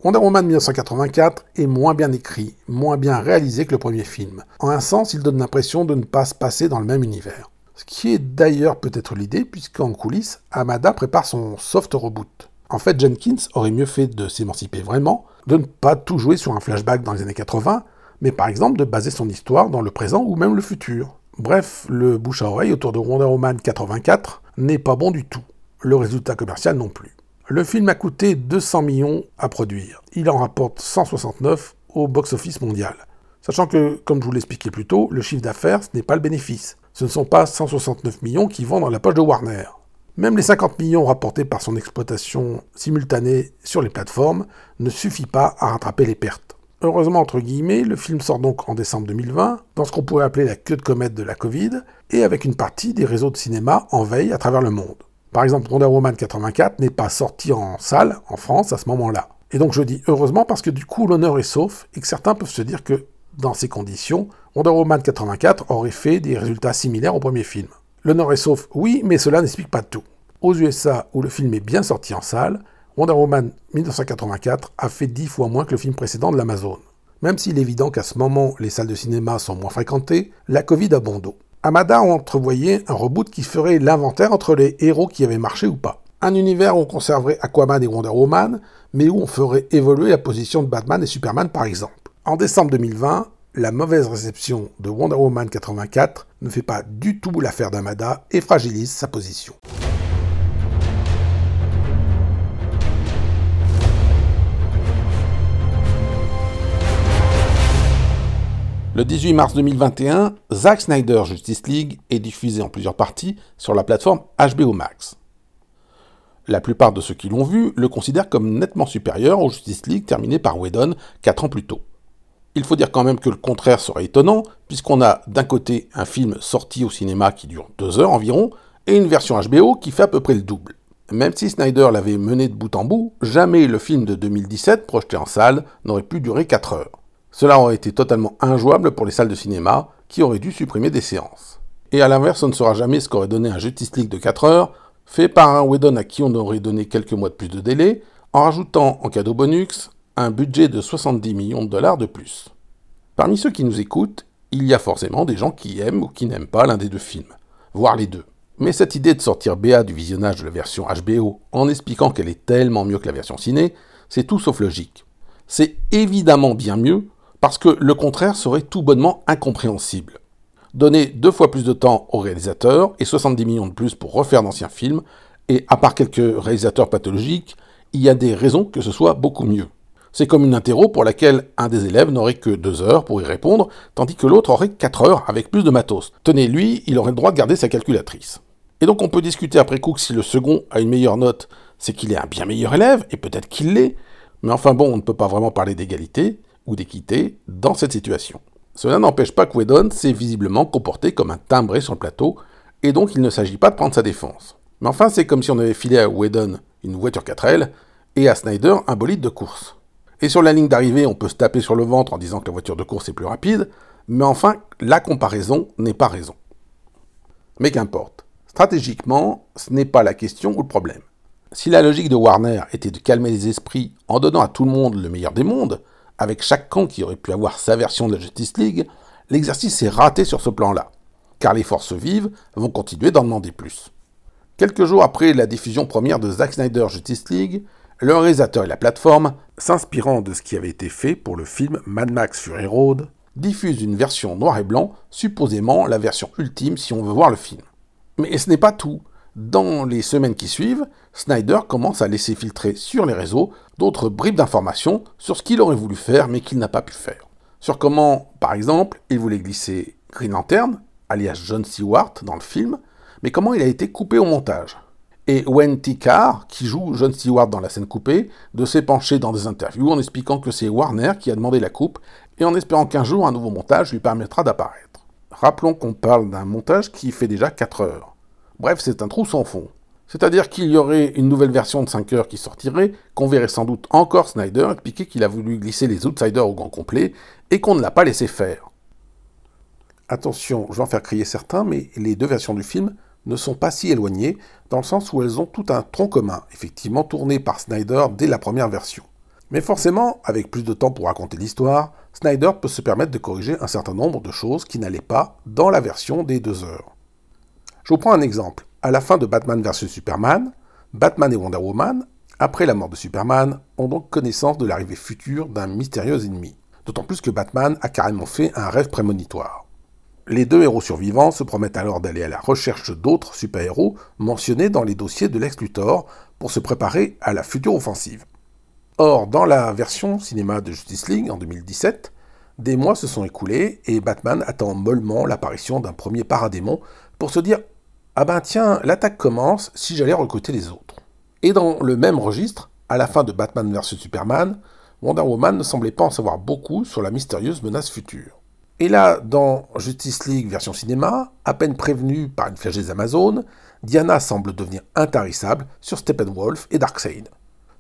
[SPEAKER 1] Wonder Woman 1984 est moins bien écrit, moins bien réalisé que le premier film. En un sens, il donne l'impression de ne pas se passer dans le même univers. Ce qui est d'ailleurs peut-être l'idée, puisqu'en coulisses, Amada prépare son soft reboot. En fait, Jenkins aurait mieux fait de s'émanciper vraiment, de ne pas tout jouer sur un flashback dans les années 80, mais par exemple de baser son histoire dans le présent ou même le futur. Bref, le bouche à oreille autour de Wonder Woman 84 n'est pas bon du tout. Le résultat commercial non plus. Le film a coûté 200 millions à produire. Il en rapporte 169 au box-office mondial. Sachant que, comme je vous l'expliquais plus tôt, le chiffre d'affaires, ce n'est pas le bénéfice. Ce ne sont pas 169 millions qui vont dans la poche de Warner. Même les 50 millions rapportés par son exploitation simultanée sur les plateformes ne suffit pas à rattraper les pertes. Heureusement, entre guillemets, le film sort donc en décembre 2020, dans ce qu'on pourrait appeler la queue de comète de la Covid, et avec une partie des réseaux de cinéma en veille à travers le monde. Par exemple, Wonder Woman 84 n'est pas sorti en salle en France à ce moment-là. Et donc je dis heureusement parce que du coup l'honneur est sauf et que certains peuvent se dire que dans ces conditions, Wonder Woman 84 aurait fait des résultats similaires au premier film. L'honneur est sauf, oui, mais cela n'explique pas tout. Aux USA, où le film est bien sorti en salle, Wonder Woman 1984 a fait dix fois moins que le film précédent de l'Amazon. Même s'il est évident qu'à ce moment, les salles de cinéma sont moins fréquentées, la Covid a bon dos. Amada entrevoyait un reboot qui ferait l'inventaire entre les héros qui avaient marché ou pas. Un univers où on conserverait Aquaman et Wonder Woman, mais où on ferait évoluer la position de Batman et Superman par exemple. En décembre 2020, la mauvaise réception de Wonder Woman 84 ne fait pas du tout l'affaire d'Amada et fragilise sa position. Le 18 mars 2021, Zack Snyder Justice League est diffusé en plusieurs parties sur la plateforme HBO Max. La plupart de ceux qui l'ont vu le considèrent comme nettement supérieur au Justice League terminé par Whedon 4 ans plus tôt. Il faut dire quand même que le contraire serait étonnant, puisqu'on a d'un côté un film sorti au cinéma qui dure 2 heures environ, et une version HBO qui fait à peu près le double. Même si Snyder l'avait mené de bout en bout, jamais le film de 2017 projeté en salle n'aurait pu durer 4 heures. Cela aurait été totalement injouable pour les salles de cinéma, qui auraient dû supprimer des séances. Et à l'inverse, on ne saura jamais ce qu'aurait donné un Justice League de 4 heures, fait par un Whedon à qui on aurait donné quelques mois de plus de délai, en rajoutant en cadeau bonus un budget de 70 millions de dollars de plus. Parmi ceux qui nous écoutent, il y a forcément des gens qui aiment ou qui n'aiment pas l'un des deux films, voire les deux. Mais cette idée de sortir BA du visionnage de la version HBO en expliquant qu'elle est tellement mieux que la version ciné, c'est tout sauf logique. C'est évidemment bien mieux parce que le contraire serait tout bonnement incompréhensible. Donner deux fois plus de temps aux réalisateurs et 70 millions de plus pour refaire d'anciens films, et à part quelques réalisateurs pathologiques, il y a des raisons que ce soit beaucoup mieux. C'est comme une interro pour laquelle un des élèves n'aurait que deux heures pour y répondre, tandis que l'autre aurait quatre heures avec plus de matos. Tenez, lui, il aurait le droit de garder sa calculatrice. Et donc on peut discuter après coup si le second a une meilleure note, c'est qu'il est un bien meilleur élève, et peut-être qu'il l'est, mais enfin bon, on ne peut pas vraiment parler d'égalité, ou d'équité dans cette situation. Cela n'empêche pas que Whedon s'est visiblement comporté comme un timbré sur le plateau, et donc il ne s'agit pas de prendre sa défense. Mais enfin, c'est comme si on avait filé à Whedon une voiture 4L et à Snyder un bolide de course. Et sur la ligne d'arrivée, on peut se taper sur le ventre en disant que la voiture de course est plus rapide, mais enfin, la comparaison n'est pas raison. Mais qu'importe. Stratégiquement, ce n'est pas la question ou le problème. Si la logique de Warner était de calmer les esprits en donnant à tout le monde le meilleur des mondes, avec chaque camp qui aurait pu avoir sa version de la Justice League, l'exercice est raté sur ce plan-là, car les forces vives vont continuer d'en demander plus. Quelques jours après la diffusion première de Zack Snyder Justice League, le réalisateur et la plateforme, s'inspirant de ce qui avait été fait pour le film Mad Max Fury Road, diffusent une version noir et blanc, supposément la version ultime si on veut voir le film. Mais ce n'est pas tout. Dans les semaines qui suivent, Snyder commence à laisser filtrer sur les réseaux d'autres bribes d'informations sur ce qu'il aurait voulu faire mais qu'il n'a pas pu faire. Sur comment, par exemple, il voulait glisser Green Lantern, alias John Stewart, dans le film, mais comment il a été coupé au montage. Et Wen Carr, qui joue John Stewart dans la scène coupée, de s'épancher dans des interviews en expliquant que c'est Warner qui a demandé la coupe et en espérant qu'un jour un nouveau montage lui permettra d'apparaître. Rappelons qu'on parle d'un montage qui fait déjà 4 heures. Bref, c'est un trou sans fond. C'est-à-dire qu'il y aurait une nouvelle version de 5 heures qui sortirait, qu'on verrait sans doute encore Snyder expliquer qu'il a voulu glisser les Outsiders au grand complet et qu'on ne l'a pas laissé faire. Attention, je vais en faire crier certains, mais les deux versions du film ne sont pas si éloignées, dans le sens où elles ont tout un tronc commun, effectivement tourné par Snyder dès la première version. Mais forcément, avec plus de temps pour raconter l'histoire, Snyder peut se permettre de corriger un certain nombre de choses qui n'allaient pas dans la version des deux heures. Je vous prends un exemple. À la fin de Batman vs Superman, Batman et Wonder Woman, après la mort de Superman, ont donc connaissance de l'arrivée future d'un mystérieux ennemi. D'autant plus que Batman a carrément fait un rêve prémonitoire. Les deux héros survivants se promettent alors d'aller à la recherche d'autres super-héros mentionnés dans les dossiers de Lex Luthor pour se préparer à la future offensive. Or, dans la version cinéma de Justice League en 2017, des mois se sont écoulés et Batman attend mollement l'apparition d'un premier paradémon pour se dire Ah ben tiens, l'attaque commence si j'allais recruter les autres. Et dans le même registre, à la fin de Batman vs Superman, Wonder Woman ne semblait pas en savoir beaucoup sur la mystérieuse menace future. Et là, dans Justice League version cinéma, à peine prévenue par une flèche des Amazones, Diana semble devenir intarissable sur Steppenwolf et Darkseid.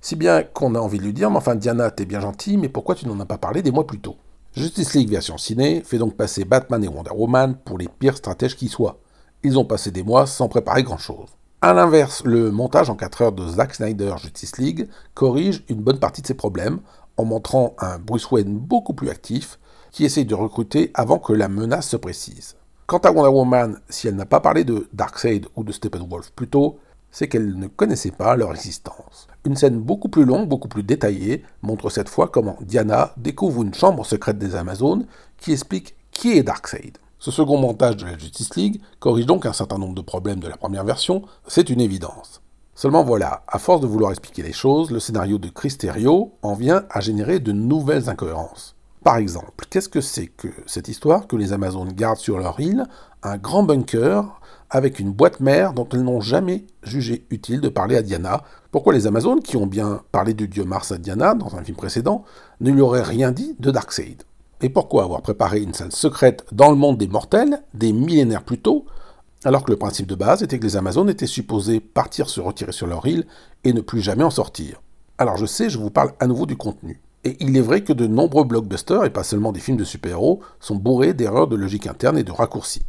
[SPEAKER 1] Si bien qu'on a envie de lui dire, mais enfin Diana, t'es bien gentil, mais pourquoi tu n'en as pas parlé des mois plus tôt? Justice League version ciné fait donc passer Batman et Wonder Woman pour les pires stratèges qui soient. Ils ont passé des mois sans préparer grand-chose. A l'inverse, le montage en 4 heures de Zack Snyder Justice League corrige une bonne partie de ces problèmes en montrant un Bruce Wayne beaucoup plus actif qui essaye de recruter avant que la menace se précise. Quant à Wonder Woman, si elle n'a pas parlé de Darkseid ou de Steppenwolf plus tôt, c'est qu'elle ne connaissait pas leur existence. Une scène beaucoup plus longue, beaucoup plus détaillée, montre cette fois comment Diana découvre une chambre secrète des Amazones qui explique qui est Darkseid. Ce second montage de la Justice League corrige donc un certain nombre de problèmes de la première version, c'est une évidence. Seulement voilà, à force de vouloir expliquer les choses, le scénario de Chris Terrio en vient à générer de nouvelles incohérences. Par exemple, qu'est-ce que c'est que cette histoire que les Amazones gardent sur leur île un grand bunker avec une boîte mère dont elles n'ont jamais jugé utile de parler à Diana? Pourquoi les Amazones, qui ont bien parlé du dieu Mars à Diana dans un film précédent, ne lui auraient rien dit de Darkseid? Et pourquoi avoir préparé une salle secrète dans le monde des mortels, des millénaires plus tôt, alors que le principe de base était que les Amazones étaient supposées partir se retirer sur leur île et ne plus jamais en sortir? Alors je sais, je vous parle à nouveau du contenu. Et il est vrai que de nombreux blockbusters, et pas seulement des films de super-héros, sont bourrés d'erreurs de logique interne et de raccourcis.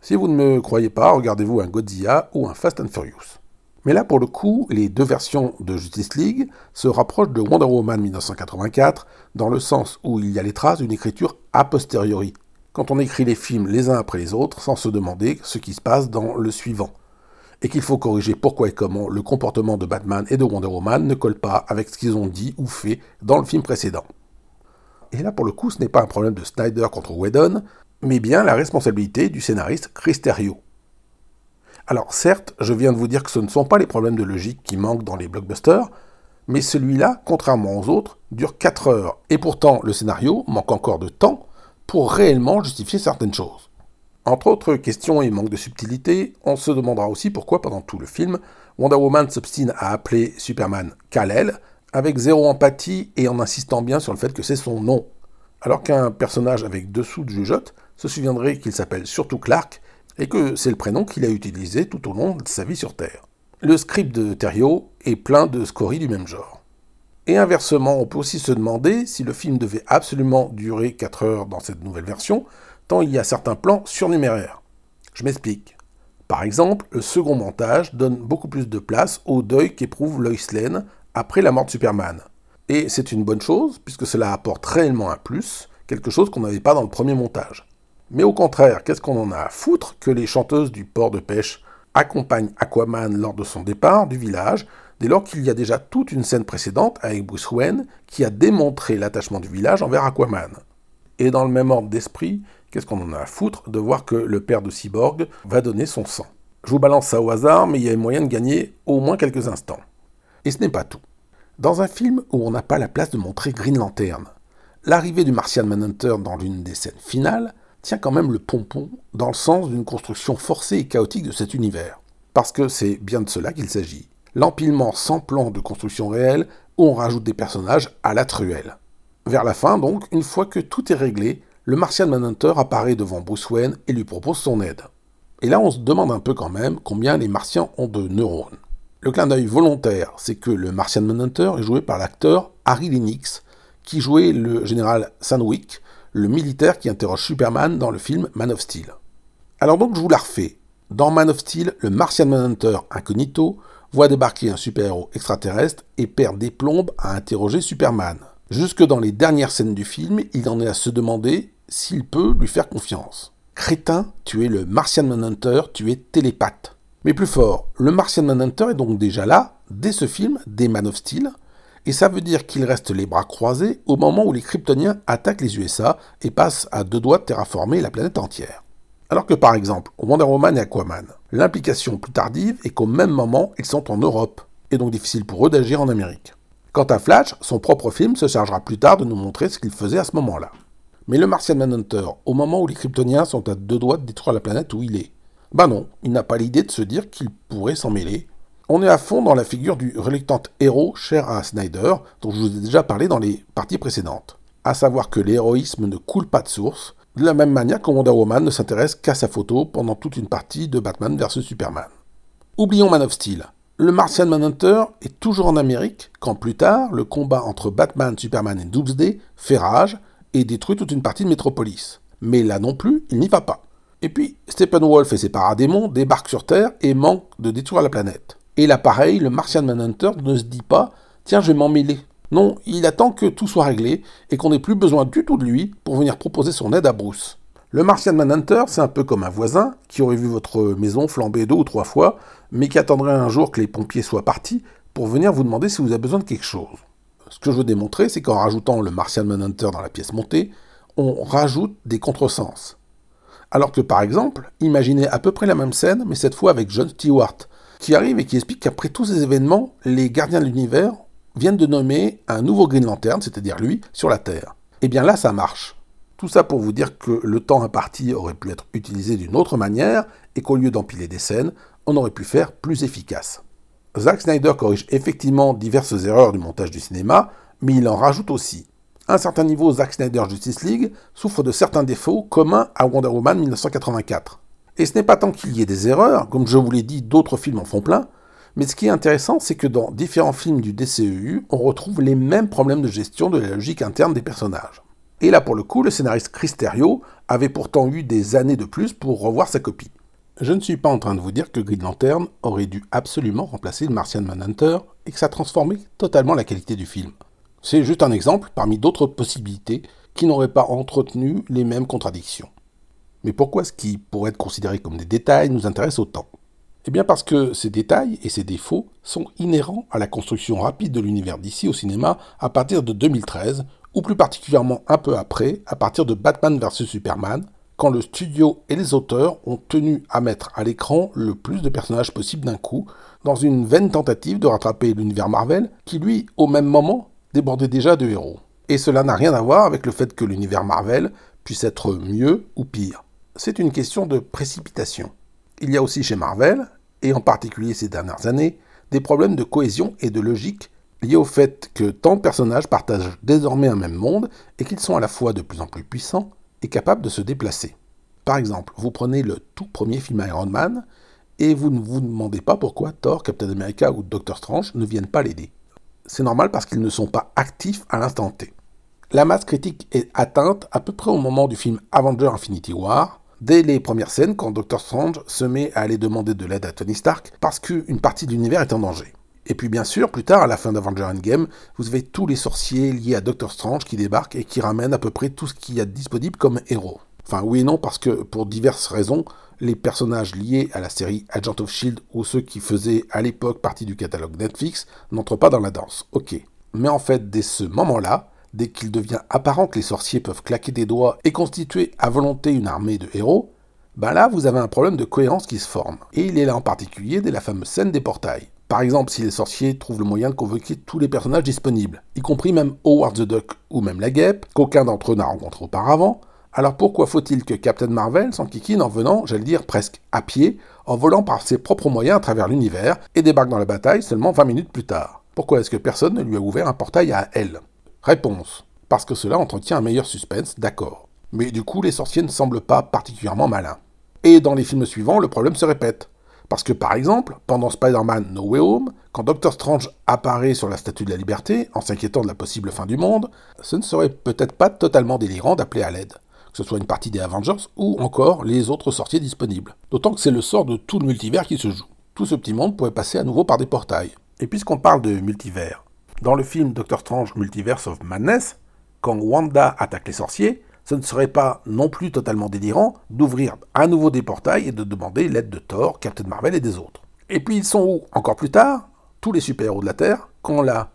[SPEAKER 1] Si vous ne me croyez pas, regardez-vous un Godzilla ou un Fast and Furious. Mais là, pour le coup, les deux versions de Justice League se rapprochent de Wonder Woman 1984, dans le sens où il y a les traces d'une écriture a posteriori, quand on écrit les films les uns après les autres sans se demander ce qui se passe dans le suivant, et qu'il faut corriger pourquoi et comment le comportement de Batman et de Wonder Woman ne colle pas avec ce qu'ils ont dit ou fait dans le film précédent. Et là, pour le coup, ce n'est pas un problème de Snyder contre Whedon, mais bien la responsabilité du scénariste Chris Terrio. Alors certes, je viens de vous dire que ce ne sont pas les problèmes de logique qui manquent dans les blockbusters, mais celui-là, contrairement aux autres, dure 4 heures, et pourtant le scénario manque encore de temps pour réellement justifier certaines choses. Entre autres questions et manque de subtilité, on se demandera aussi pourquoi pendant tout le film, Wonder Woman s'obstine à appeler Superman Kal-El, avec zéro empathie et en insistant bien sur le fait que c'est son nom. Alors qu'un personnage avec dessous de jugeote se souviendrait qu'il s'appelle surtout Clark et que c'est le prénom qu'il a utilisé tout au long de sa vie sur Terre. Le script de Terrio est plein de scories du même genre. Et inversement, on peut aussi se demander si le film devait absolument durer 4 heures dans cette nouvelle version, tant il y a certains plans surnuméraires. Je m'explique. Par exemple, le second montage donne beaucoup plus de place au deuil qu'éprouve Lois après la mort de Superman. Et c'est une bonne chose, puisque cela apporte réellement un plus, quelque chose qu'on n'avait pas dans le premier montage. Mais au contraire, qu'est-ce qu'on en a à foutre que les chanteuses du port de pêche accompagnent Aquaman lors de son départ du village, dès lors qu'il y a déjà toute une scène précédente avec Bruce Wayne qui a démontré l'attachement du village envers Aquaman? Et dans le même ordre d'esprit, qu'est-ce qu'on en a à foutre de voir que le père de Cyborg va donner son sang? Je vous balance ça au hasard, mais il y a moyen de gagner au moins quelques instants. Et ce n'est pas tout. Dans un film où on n'a pas la place de montrer Green Lantern, l'arrivée du Martian Manhunter dans l'une des scènes finales tient quand même le pompon dans le sens d'une construction forcée et chaotique de cet univers. Parce que c'est bien de cela qu'il s'agit. L'empilement sans plan de construction réelle où on rajoute des personnages à la truelle. Vers la fin, donc, une fois que tout est réglé, le Martian Manhunter apparaît devant Bruce Wayne et lui propose son aide. Et là, on se demande un peu quand même combien les Martiens ont de neurones. Le clin d'œil volontaire, c'est que le Martian Manhunter est joué par l'acteur Harry Lennox, qui jouait le général Sandwick, le militaire qui interroge Superman dans le film Man of Steel. Alors donc je vous la refais. Dans Man of Steel, le Martian Manhunter incognito voit débarquer un super-héros extraterrestre et perd des plombes à interroger Superman. Jusque dans les dernières scènes du film, il en est à se demander s'il peut lui faire confiance. Crétin, tu es le Martian Manhunter, tu es télépathe. Mais plus fort, le Martian Manhunter est donc déjà là, dès ce film, dès Man of Steel, et ça veut dire qu'il reste les bras croisés au moment où les Kryptoniens attaquent les USA et passent à deux doigts de terraformer la planète entière. Alors que par exemple, Wonder Woman et Aquaman, l'implication plus tardive est qu'au même moment, ils sont en Europe, et donc difficile pour eux d'agir en Amérique. Quant à Flash, son propre film se chargera plus tard de nous montrer ce qu'il faisait à ce moment-là. Mais le Martian Manhunter, au moment où les Kryptoniens sont à deux doigts de détruire la planète où il est, bah non, il n'a pas l'idée de se dire qu'il pourrait s'en mêler. On est à fond dans la figure du reluctant héros cher à Snyder, dont je vous ai déjà parlé dans les parties précédentes. À savoir que l'héroïsme ne coule pas de source, de la même manière que Wonder Woman ne s'intéresse qu'à sa photo pendant toute une partie de Batman vs Superman. Oublions Man of Steel. Le Martian Manhunter est toujours en Amérique quand plus tard, le combat entre Batman, Superman et Doomsday fait rage et détruit toute une partie de Metropolis. Mais là non plus, il n'y va pas. Et puis, Steppenwolf et ses paradémons débarquent sur Terre et manquent de détruire la planète. Et là pareil, le Martian Manhunter ne se dit pas « Tiens, je vais m'en mêler ». Non, il attend que tout soit réglé et qu'on n'ait plus besoin du tout de lui pour venir proposer son aide à Bruce. Le Martian Manhunter, c'est un peu comme un voisin qui aurait vu votre maison flamber deux ou trois fois, mais qui attendrait un jour que les pompiers soient partis pour venir vous demander si vous avez besoin de quelque chose. Ce que je veux démontrer, c'est qu'en rajoutant le Martian Manhunter dans la pièce montée, on rajoute des contresens. Alors que par exemple, imaginez à peu près la même scène, mais cette fois avec John Stewart, qui arrive et qui explique qu'après tous ces événements, les gardiens de l'univers viennent de nommer un nouveau Green Lantern, c'est-à-dire lui, sur la Terre. Et eh bien là, ça marche. Tout ça pour vous dire que le temps imparti aurait pu être utilisé d'une autre manière et qu'au lieu d'empiler des scènes, on aurait pu faire plus efficace. Zack Snyder corrige effectivement diverses erreurs du montage du cinéma, mais il en rajoute aussi. Un certain niveau, Zack Snyder Justice League souffre de certains défauts communs à Wonder Woman 1984. Et ce n'est pas tant qu'il y ait des erreurs, comme je vous l'ai dit, d'autres films en font plein, mais ce qui est intéressant, c'est que dans différents films du DCEU, on retrouve les mêmes problèmes de gestion de la logique interne des personnages. Et là, pour le coup, le scénariste Chris avait pourtant eu des années de plus pour revoir sa copie. Je ne suis pas en train de vous dire que Green Lantern aurait dû absolument remplacer le Martian Manhunter et que ça transformait totalement la qualité du film. C'est juste un exemple parmi d'autres possibilités qui n'auraient pas entretenu les mêmes contradictions. Mais pourquoi ce qui pourrait être considéré comme des détails nous intéresse autant? Eh bien parce que ces détails et ces défauts sont inhérents à la construction rapide de l'univers d'ici au cinéma à partir de 2013, ou plus particulièrement un peu après, à partir de Batman vs Superman, quand le studio et les auteurs ont tenu à mettre à l'écran le plus de personnages possible d'un coup, dans une vaine tentative de rattraper l'univers Marvel, qui lui, au même moment, débordait déjà de héros. Et cela n'a rien à voir avec le fait que l'univers Marvel puisse être mieux ou pire. C'est une question de précipitation. Il y a aussi chez Marvel, et en particulier ces dernières années, des problèmes de cohésion et de logique liés au fait que tant de personnages partagent désormais un même monde et qu'ils sont à la fois de plus en plus puissants et capables de se déplacer. Par exemple, vous prenez le tout premier film Iron Man et vous ne vous demandez pas pourquoi Thor, Captain America ou Doctor Strange ne viennent pas l'aider. C'est normal parce qu'ils ne sont pas actifs à l'instant T. La masse critique est atteinte à peu près au moment du film Avenger Infinity War, dès les premières scènes quand Doctor Strange se met à aller demander de l'aide à Tony Stark parce qu'une partie de l'univers est en danger. Et puis bien sûr, plus tard, à la fin d'Avenger Endgame, vous avez tous les sorciers liés à Doctor Strange qui débarquent et qui ramènent à peu près tout ce qu'il y a disponible comme héros. Enfin oui et non, parce que pour diverses raisons, les personnages liés à la série Agent of Shield ou ceux qui faisaient à l'époque partie du catalogue Netflix n'entrent pas dans la danse. Ok. Mais en fait, dès ce moment-là, dès qu'il devient apparent que les sorciers peuvent claquer des doigts et constituer à volonté une armée de héros, ben là vous avez un problème de cohérence qui se forme. Et il est là en particulier dès la fameuse scène des portails. Par exemple, si les sorciers trouvent le moyen de convoquer tous les personnages disponibles, y compris même Howard the Duck ou même la guêpe, qu'aucun d'entre eux n'a rencontré auparavant, alors pourquoi faut-il que Captain Marvel s'enquiquine en venant, j'allais dire presque à pied, en volant par ses propres moyens à travers l'univers et débarque dans la bataille seulement 20 minutes plus tard? Pourquoi est-ce que personne ne lui a ouvert un portail à elle? Réponse. Parce que cela entretient un meilleur suspense, d'accord. Mais du coup, les sorciers ne semblent pas particulièrement malins. Et dans les films suivants, le problème se répète. Parce que par exemple, pendant Spider-Man No Way Home, quand Doctor Strange apparaît sur la Statue de la Liberté, en s'inquiétant de la possible fin du monde, ce ne serait peut-être pas totalement délirant d'appeler à l'aide, que ce soit une partie des Avengers ou encore les autres sorties disponibles. D'autant que c'est le sort de tout le multivers qui se joue. Tout ce petit monde pourrait passer à nouveau par des portails. Et puisqu'on parle de multivers, dans le film Doctor Strange Multiverse of Madness, quand Wanda attaque les sorciers, ce ne serait pas non plus totalement délirant d'ouvrir à nouveau des portails et de demander l'aide de Thor, Captain Marvel et des autres. Et puis ils sont où Encore plus tard, tous les super-héros de la Terre, quand la,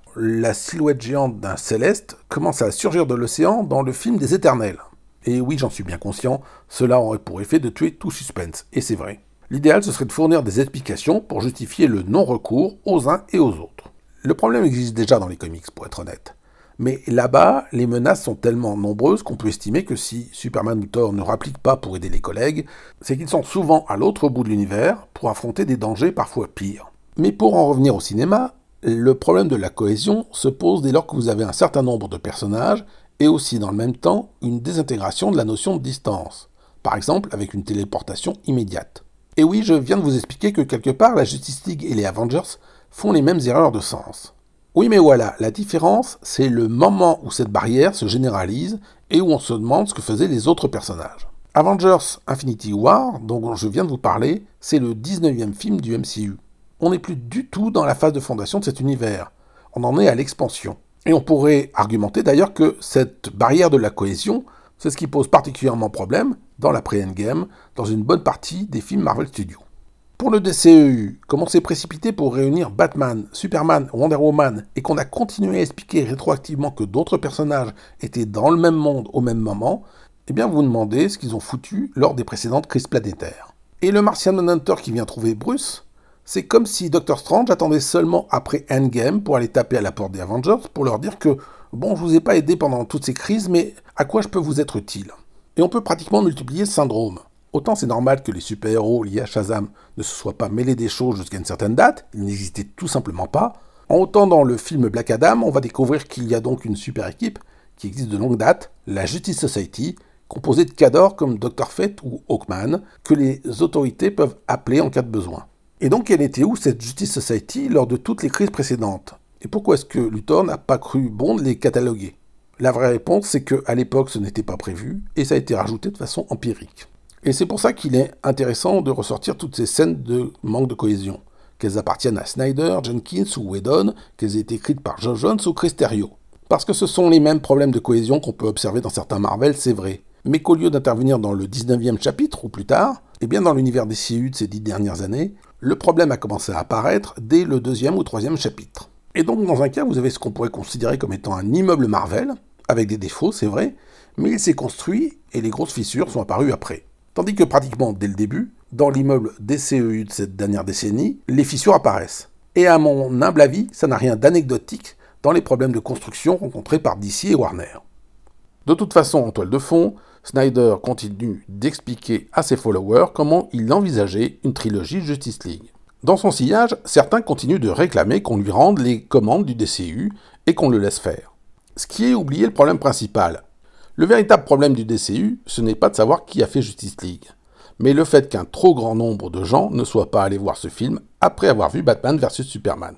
[SPEAKER 1] silhouette géante d'un céleste commence à surgir de l'océan dans le film des Éternels. Et oui, j'en suis bien conscient, cela aurait pour effet de tuer tout suspense, et c'est vrai. L'idéal, ce serait de fournir des explications pour justifier le non-recours aux uns et aux autres. Le problème existe déjà dans les comics, pour être honnête. Mais là-bas, les menaces sont tellement nombreuses qu'on peut estimer que si Superman ou Thor ne rappliquent pas pour aider les collègues, c'est qu'ils sont souvent à l'autre bout de l'univers pour affronter des dangers parfois pires. Mais pour en revenir au cinéma, le problème de la cohésion se pose dès lors que vous avez un certain nombre de personnages et aussi dans le même temps une désintégration de la notion de distance, par exemple avec une téléportation immédiate. Et oui, je viens de vous expliquer que quelque part la Justice League et les Avengers font les mêmes erreurs de sens. Oui, mais voilà, la différence, c'est le moment où cette barrière se généralise et où on se demande ce que faisaient les autres personnages. Avengers Infinity War, dont je viens de vous parler, c'est le 19e film du MCU. On n'est plus du tout dans la phase de fondation de cet univers. On en est à l'expansion. Et on pourrait argumenter d'ailleurs que cette barrière de la cohésion, c'est ce qui pose particulièrement problème dans la pré-endgame, dans une bonne partie des films Marvel Studios. Pour le DCEU, comme on s'est précipité pour réunir Batman, Superman, Wonder Woman et qu'on a continué à expliquer rétroactivement que d'autres personnages étaient dans le même monde au même moment, eh bien vous vous demandez ce qu'ils ont foutu lors des précédentes crises planétaires. Et le Martian Manhunter qui vient trouver Bruce, c'est comme si Doctor Strange attendait seulement après Endgame pour aller taper à la porte des Avengers pour leur dire que bon, je vous ai pas aidé pendant toutes ces crises, mais à quoi je peux vous être utile? Et on peut pratiquement multiplier ce syndrome. Autant c'est normal que les super-héros liés à Shazam ne se soient pas mêlés des choses jusqu'à une certaine date, ils n'existaient tout simplement pas. En autant dans le film Black Adam, on va découvrir qu'il y a donc une super équipe qui existe de longue date, la Justice Society, composée de cadors comme Dr. Fate ou Hawkman, que les autorités peuvent appeler en cas de besoin. Et donc elle était où cette Justice Society lors de toutes les crises précédentes? Et pourquoi est-ce que Luthor n'a pas cru bon de les cataloguer? La vraie réponse, c'est qu'à l'époque ce n'était pas prévu, et ça a été rajouté de façon empirique. Et c'est pour ça qu'il est intéressant de ressortir toutes ces scènes de manque de cohésion, qu'elles appartiennent à Snyder, Jenkins ou Whedon, qu'elles aient été écrites par Joe Jones ou Chris Terrio. Parce que ce sont les mêmes problèmes de cohésion qu'on peut observer dans certains Marvel, c'est vrai. Mais qu'au lieu d'intervenir dans le 19e chapitre ou plus tard, et bien dans l'univers des CU de ces dix dernières années, le problème a commencé à apparaître dès le deuxième ou troisième chapitre. Et donc dans un cas, vous avez ce qu'on pourrait considérer comme étant un immeuble Marvel, avec des défauts, c'est vrai, mais il s'est construit et les grosses fissures sont apparues après. Tandis que pratiquement dès le début, dans l'immeuble DCEU de cette dernière décennie, les fissures apparaissent. Et à mon humble avis, ça n'a rien d'anecdotique dans les problèmes de construction rencontrés par DC et Warner. De toute façon, en toile de fond, Snyder continue d'expliquer à ses followers comment il envisageait une trilogie Justice League. Dans son sillage, certains continuent de réclamer qu'on lui rende les commandes du DCU et qu'on le laisse faire. Ce qui est oublié le problème principal, le véritable problème du DCU, ce n'est pas de savoir qui a fait Justice League, mais le fait qu'un trop grand nombre de gens ne soient pas allés voir ce film après avoir vu Batman vs Superman.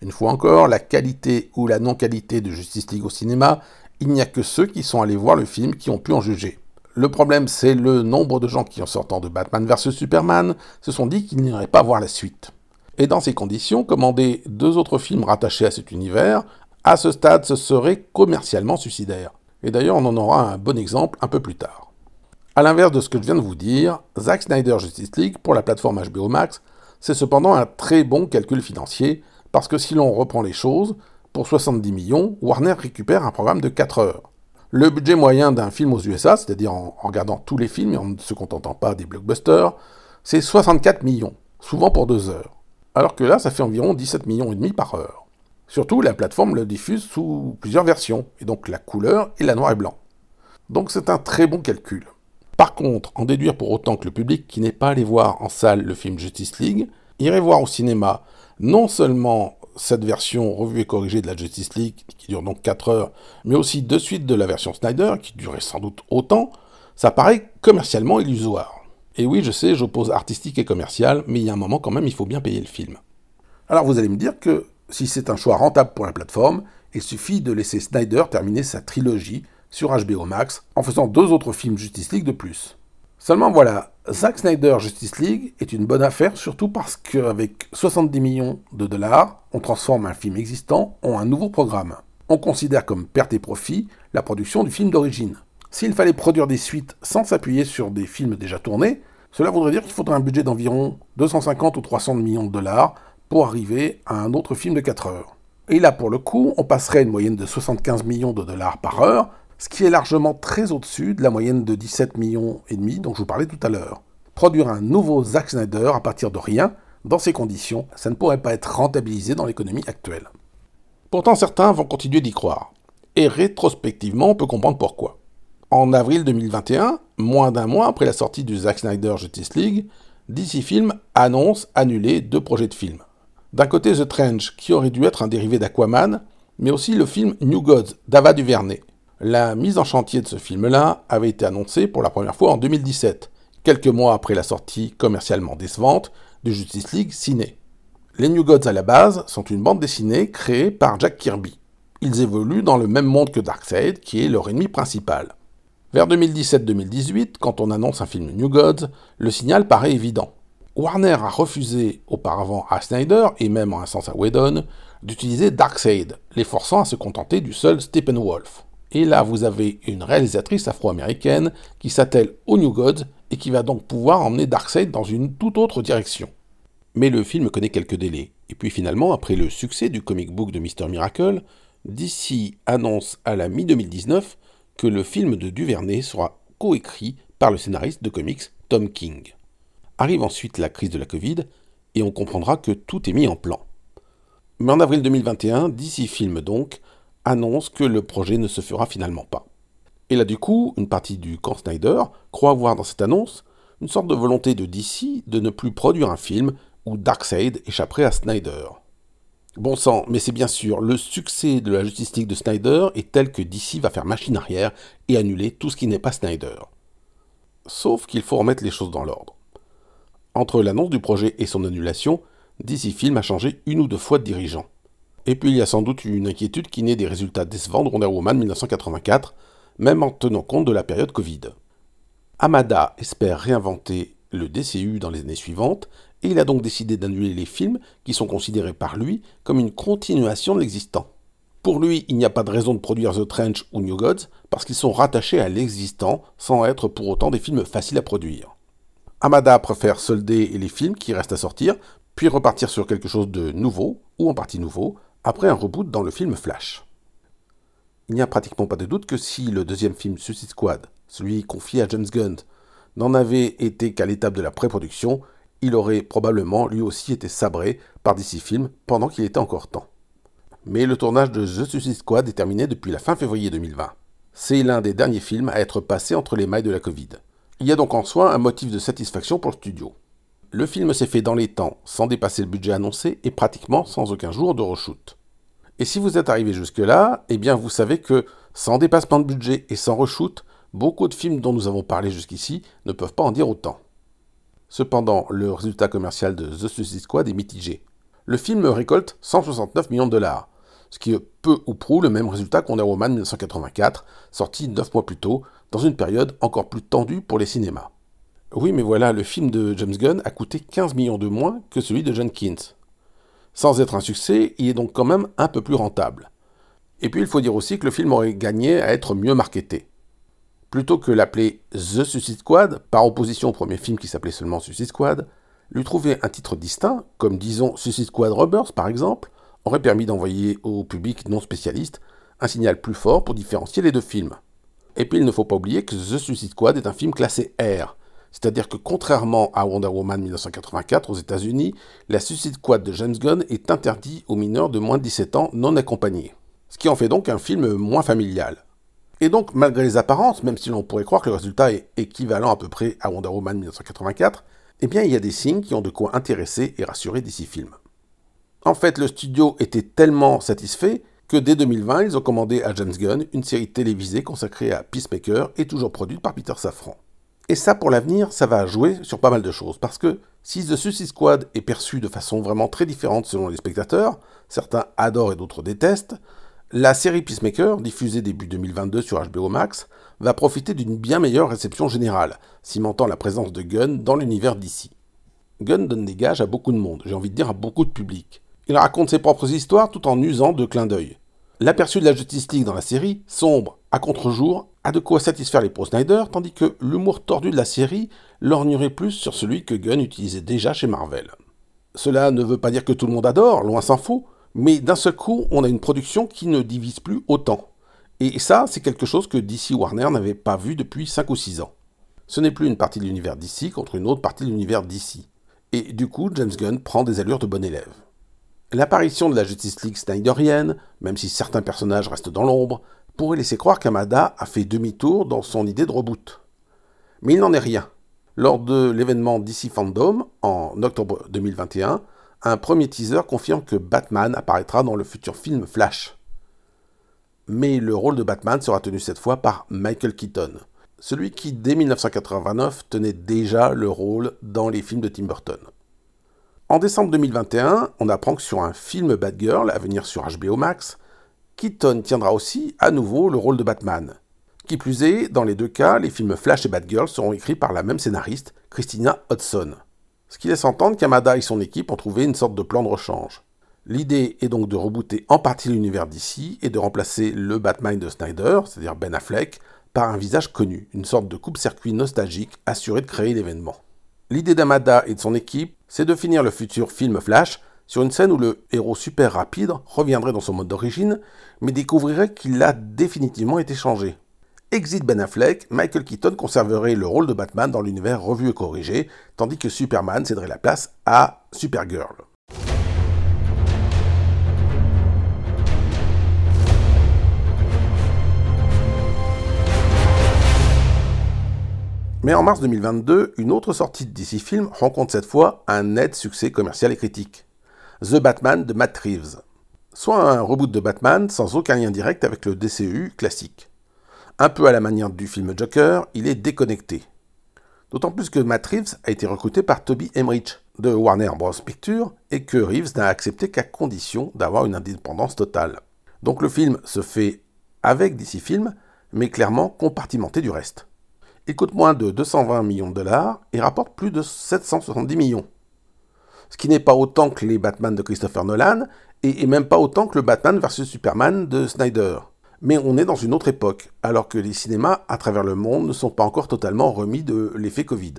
[SPEAKER 1] Une fois encore, la qualité ou la non-qualité de Justice League au cinéma, il n'y a que ceux qui sont allés voir le film qui ont pu en juger. Le problème, c'est le nombre de gens qui, en sortant de Batman vs Superman, se sont dit qu'ils n'iraient pas voir la suite. Et dans ces conditions, commander deux autres films rattachés à cet univers, à ce stade, ce serait commercialement suicidaire. Et d'ailleurs, on en aura un bon exemple un peu plus tard. A l'inverse de ce que je viens de vous dire, Zack Snyder Justice League pour la plateforme HBO Max, c'est cependant un très bon calcul financier, parce que si l'on reprend les choses, pour 70 millions, Warner récupère un programme de 4 heures. Le budget moyen d'un film aux USA, c'est-à-dire en, regardant tous les films et en ne se contentant pas des blockbusters, c'est 64 millions, souvent pour 2 heures. Alors que là, ça fait environ 17 millions et demi par heure. Surtout, la plateforme le diffuse sous plusieurs versions, et donc la couleur et la noir et blanc. Donc c'est un très bon calcul. Par contre, en déduire pour autant que le public qui n'est pas allé voir en salle le film Justice League irait voir au cinéma non seulement cette version revue et corrigée de la Justice League, qui dure donc 4 heures, mais aussi de suite de la version Snyder, qui durait sans doute autant, ça paraît commercialement illusoire. Et oui, je sais, j'oppose artistique et commercial, mais il y a un moment quand même, il faut bien payer le film. Alors vous allez me dire que si c'est un choix rentable pour la plateforme, il suffit de laisser Snyder terminer sa trilogie sur HBO Max en faisant deux autres films Justice League de plus. Seulement voilà, Zack Snyder Justice League est une bonne affaire, surtout parce qu'avec 70 millions de dollars, on transforme un film existant en un nouveau programme. On considère comme perte et profit la production du film d'origine. S'il fallait produire des suites sans s'appuyer sur des films déjà tournés, cela voudrait dire qu'il faudrait un budget d'environ 250 ou 300 millions de dollars pour arriver à un autre film de 4 heures. Et là, pour le coup, on passerait une moyenne de 75 millions de dollars par heure, ce qui est largement très au-dessus de la moyenne de 17 millions et demi dont je vous parlais tout à l'heure. Produire un nouveau Zack Snyder à partir de rien, dans ces conditions, ça ne pourrait pas être rentabilisé dans l'économie actuelle. Pourtant, certains vont continuer d'y croire. Et rétrospectivement, on peut comprendre pourquoi. En avril 2021, moins d'un mois après la sortie du Zack Snyder Justice League, DC Film annonce annuler deux projets de films. D'un côté The Trench, qui aurait dû être un dérivé d'Aquaman, mais aussi le film New Gods d'Ava DuVernay. La mise en chantier de ce film-là avait été annoncée pour la première fois en 2017, quelques mois après la sortie commercialement décevante de Justice League Ciné. Les New Gods à la base sont une bande dessinée créée par Jack Kirby. Ils évoluent dans le même monde que Darkseid, qui est leur ennemi principal. Vers 2017-2018, quand on annonce un film New Gods, le signal paraît évident. Warner a refusé auparavant à Snyder, et même en un sens à Whedon, d'utiliser Darkseid, les forçant à se contenter du seul Steppenwolf. Et là, vous avez une réalisatrice afro-américaine qui s'attelle aux New Gods et qui va donc pouvoir emmener Darkseid dans une toute autre direction. Mais le film connaît quelques délais. Et puis finalement, après le succès du comic book de Mr. Miracle, DC annonce à la mi-2019 que le film de Duvernay sera coécrit par le scénariste de comics Tom King. Arrive ensuite la crise de la Covid et on comprendra que tout est mis en plan. Mais en avril 2021, DC Film donc annonce que le projet ne se fera finalement pas. Et là du coup, une partie du camp Snyder croit voir dans cette annonce une sorte de volonté de DC de ne plus produire un film où Darkseid échapperait à Snyder. Bon sang, mais c'est bien sûr, le succès de la Justice de Snyder est tel que DC va faire machine arrière et annuler tout ce qui n'est pas Snyder. Sauf qu'il faut remettre les choses dans l'ordre. Entre l'annonce du projet et son annulation, DC Film a changé une ou deux fois de dirigeant. Et puis il y a sans doute une inquiétude qui naît des résultats décevants de Wonder Woman 1984, même en tenant compte de la période Covid. Amada espère réinventer le DCU dans les années suivantes et il a donc décidé d'annuler les films qui sont considérés par lui comme une continuation de l'existant. Pour lui, il n'y a pas de raison de produire The Trench ou New Gods parce qu'ils sont rattachés à l'existant sans être pour autant des films faciles à produire. Amada préfère solder les films qui restent à sortir, puis repartir sur quelque chose de nouveau, ou en partie nouveau, après un reboot dans le film Flash. Il n'y a pratiquement pas de doute que si le deuxième film Suicide Squad, celui confié à James Gunn, n'en avait été qu'à l'étape de la pré-production, il aurait probablement lui aussi été sabré par DC Films pendant qu'il était encore temps. Mais le tournage de The Suicide Squad est terminé depuis la fin février 2020. C'est l'un des derniers films à être passé entre les mailles de la Covid. Il y a donc en soi un motif de satisfaction pour le studio. Le film s'est fait dans les temps, sans dépasser le budget annoncé et pratiquement sans aucun jour de reshoot. Et si vous êtes arrivé jusque-là, eh bien vous savez que sans dépassement de budget et sans reshoot, beaucoup de films dont nous avons parlé jusqu'ici ne peuvent pas en dire autant. Cependant, le résultat commercial de The Suicide Squad est mitigé. Le film récolte 169 millions de dollars, ce qui est peu ou prou le même résultat qu'Wonder Woman 1984, sorti 9 mois plus tôt, dans une période encore plus tendue pour les cinémas. Oui, mais voilà, le film de James Gunn a coûté 15 millions de moins que celui de Jenkins. Sans être un succès, il est donc quand même un peu plus rentable. Et puis il faut dire aussi que le film aurait gagné à être mieux marketé. Plutôt que l'appeler The Suicide Squad, par opposition au premier film qui s'appelait seulement Suicide Squad, lui trouver un titre distinct, comme disons Suicide Squad Robbers par exemple, aurait permis d'envoyer au public non spécialiste un signal plus fort pour différencier les deux films. Et puis il ne faut pas oublier que The Suicide Squad est un film classé R, c'est-à-dire que contrairement à Wonder Woman 1984 aux États-Unis, la Suicide Squad de James Gunn est interdit aux mineurs de moins de 17 ans non accompagnés. Ce qui en fait donc un film moins familial. Et donc, malgré les apparences, même si l'on pourrait croire que le résultat est équivalent à peu près à Wonder Woman 1984, eh bien, il y a des signes qui ont de quoi intéresser et rassurer DC Films. En fait, le studio était tellement satisfait que dès 2020, ils ont commandé à James Gunn une série télévisée consacrée à Peacemaker et toujours produite par Peter Safran. Et ça, pour l'avenir, ça va jouer sur pas mal de choses. Parce que si The Suicide Squad est perçu de façon vraiment très différente selon les spectateurs, certains adorent et d'autres détestent, la série Peacemaker, diffusée début 2022 sur HBO Max, va profiter d'une bien meilleure réception générale, cimentant la présence de Gunn dans l'univers d'ici. Gunn donne des gages à beaucoup de monde, j'ai envie de dire à beaucoup de public. Il raconte ses propres histoires tout en usant de clins d'œil. L'aperçu de la Justice dans la série, sombre, à contre-jour, a de quoi satisfaire les pro Snyder, tandis que l'humour tordu de la série lorgnerait plus sur celui que Gunn utilisait déjà chez Marvel. Cela ne veut pas dire que tout le monde adore, loin s'en faut, mais d'un seul coup, on a une production qui ne divise plus autant. Et ça, c'est quelque chose que DC Warner n'avait pas vu depuis 5 ou 6 ans. Ce n'est plus une partie de l'univers DC contre une autre partie de l'univers DC. Et du coup, James Gunn prend des allures de bon élève. L'apparition de la Justice League snyderienne, même si certains personnages restent dans l'ombre, pourrait laisser croire qu'Amada a fait demi-tour dans son idée de reboot. Mais il n'en est rien. Lors de l'événement DC Fandom, en octobre 2021, un premier teaser confirme que Batman apparaîtra dans le futur film Flash. Mais le rôle de Batman sera tenu cette fois par Michael Keaton, celui qui dès 1989 tenait déjà le rôle dans les films de Tim Burton. En décembre 2021, on apprend que sur un film Batgirl à venir sur HBO Max, Keaton tiendra aussi à nouveau le rôle de Batman. Qui plus est, dans les deux cas, les films Flash et Batgirl seront écrits par la même scénariste, Christina Hodson. Ce qui laisse entendre qu'Amada et son équipe ont trouvé une sorte de plan de rechange. L'idée est donc de rebooter en partie l'univers d'ici et de remplacer le Batman de Snyder, c'est-à-dire Ben Affleck, par un visage connu, une sorte de coupe-circuit nostalgique assuré de créer l'événement. L'idée d'Amada et de son équipe, c'est de finir le futur film Flash sur une scène où le héros super rapide reviendrait dans son mode d'origine, mais découvrirait qu'il a définitivement été changé. Exit Ben Affleck, Michael Keaton conserverait le rôle de Batman dans l'univers revu et corrigé, tandis que Superman céderait la place à Supergirl. Mais en mars 2022, une autre sortie de DC Film rencontre cette fois un net succès commercial et critique. The Batman de Matt Reeves. Soit un reboot de Batman sans aucun lien direct avec le DCU classique. Un peu à la manière du film Joker, il est déconnecté. D'autant plus que Matt Reeves a été recruté par Toby Emmerich de Warner Bros. Pictures et que Reeves n'a accepté qu'à condition d'avoir une indépendance totale. Donc le film se fait avec DC Film, mais clairement compartimenté du reste. Il coûte moins de 220 millions de dollars et rapporte plus de 770 millions. Ce qui n'est pas autant que les Batman de Christopher Nolan et, même pas autant que le Batman vs Superman de Snyder. Mais on est dans une autre époque, alors que les cinémas à travers le monde ne sont pas encore totalement remis de l'effet Covid.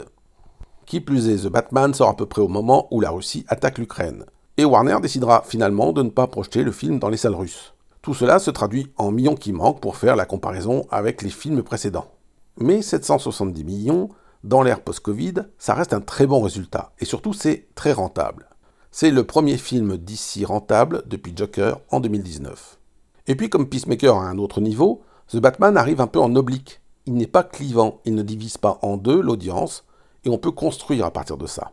[SPEAKER 1] Qui plus est, The Batman sort à peu près au moment où la Russie attaque l'Ukraine. Et Warner décidera finalement de ne pas projeter le film dans les salles russes. Tout cela se traduit en millions qui manquent pour faire la comparaison avec les films précédents. Mais 770 millions, dans l'ère post-Covid, ça reste un très bon résultat. Et surtout, c'est très rentable. C'est le premier film d'ici rentable depuis Joker en 2019. Et puis comme Peacemaker à un autre niveau, The Batman arrive un peu en oblique. Il n'est pas clivant, il ne divise pas en deux l'audience, et on peut construire à partir de ça.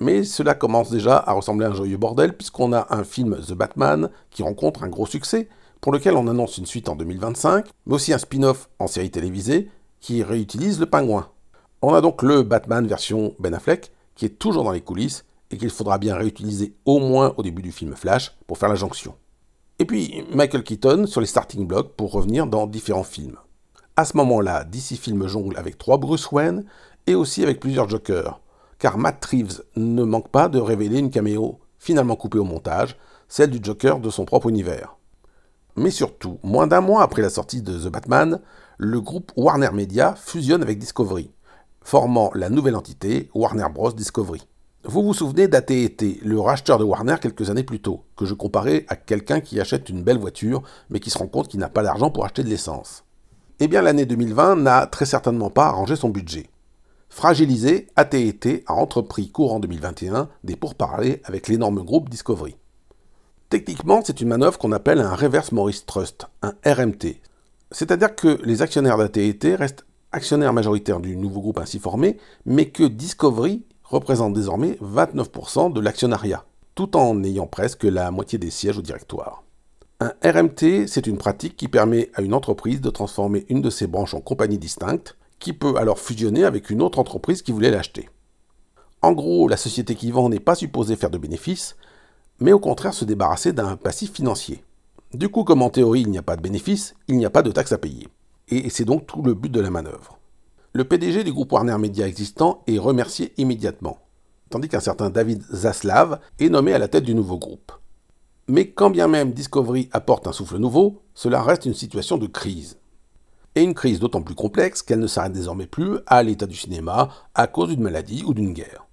[SPEAKER 1] Mais cela commence déjà à ressembler à un joyeux bordel, puisqu'on a un film The Batman qui rencontre un gros succès, pour lequel on annonce une suite en 2025, mais aussi un spin-off en série télévisée qui réutilise le pingouin. On a donc le Batman version Ben Affleck, qui est toujours dans les coulisses, et qu'il faudra bien réutiliser au moins au début du film Flash pour faire la jonction. Et puis Michael Keaton sur les starting blocks pour revenir dans différents films. À ce moment-là, DC Film jongle avec trois Bruce Wayne et aussi avec plusieurs Jokers, car Matt Reeves ne manque pas de révéler une caméo finalement coupée au montage, celle du Joker de son propre univers. Mais surtout, moins d'un mois après la sortie de The Batman, le groupe Warner Media fusionne avec Discovery, formant la nouvelle entité Warner Bros. Discovery. Vous vous souvenez d'AT&T, le racheteur de Warner quelques années plus tôt, que je comparais à quelqu'un qui achète une belle voiture, mais qui se rend compte qu'il n'a pas d'argent pour acheter de l'essence. Eh bien, l'année 2020 n'a très certainement pas arrangé son budget. Fragilisé, AT&T a entrepris courant 2021 des pourparlers avec l'énorme groupe Discovery. Techniquement, c'est une manœuvre qu'on appelle un Reverse Morris Trust, un RMT. C'est-à-dire que les actionnaires d'AT&T restent actionnaires majoritaires du nouveau groupe ainsi formé, mais que Discovery représente désormais 29% de l'actionnariat, tout en ayant presque la moitié des sièges au directoire. Un RMT, c'est une pratique qui permet à une entreprise de transformer une de ses branches en compagnie distincte, qui peut alors fusionner avec une autre entreprise qui voulait l'acheter. En gros, la société qui vend n'est pas supposée faire de bénéfices, mais au contraire se débarrasser d'un passif financier. Du coup, comme en théorie il n'y a pas de bénéfice, il n'y a pas de taxes à payer. Et c'est donc tout le but de la manœuvre. Le PDG du groupe Warner Media existant est remercié immédiatement, tandis qu'un certain David Zaslav est nommé à la tête du nouveau groupe. Mais quand bien même Discovery apporte un souffle nouveau, cela reste une situation de crise. Et une crise d'autant plus complexe qu'elle ne s'arrête désormais plus à l'état du cinéma à cause d'une maladie ou d'une guerre.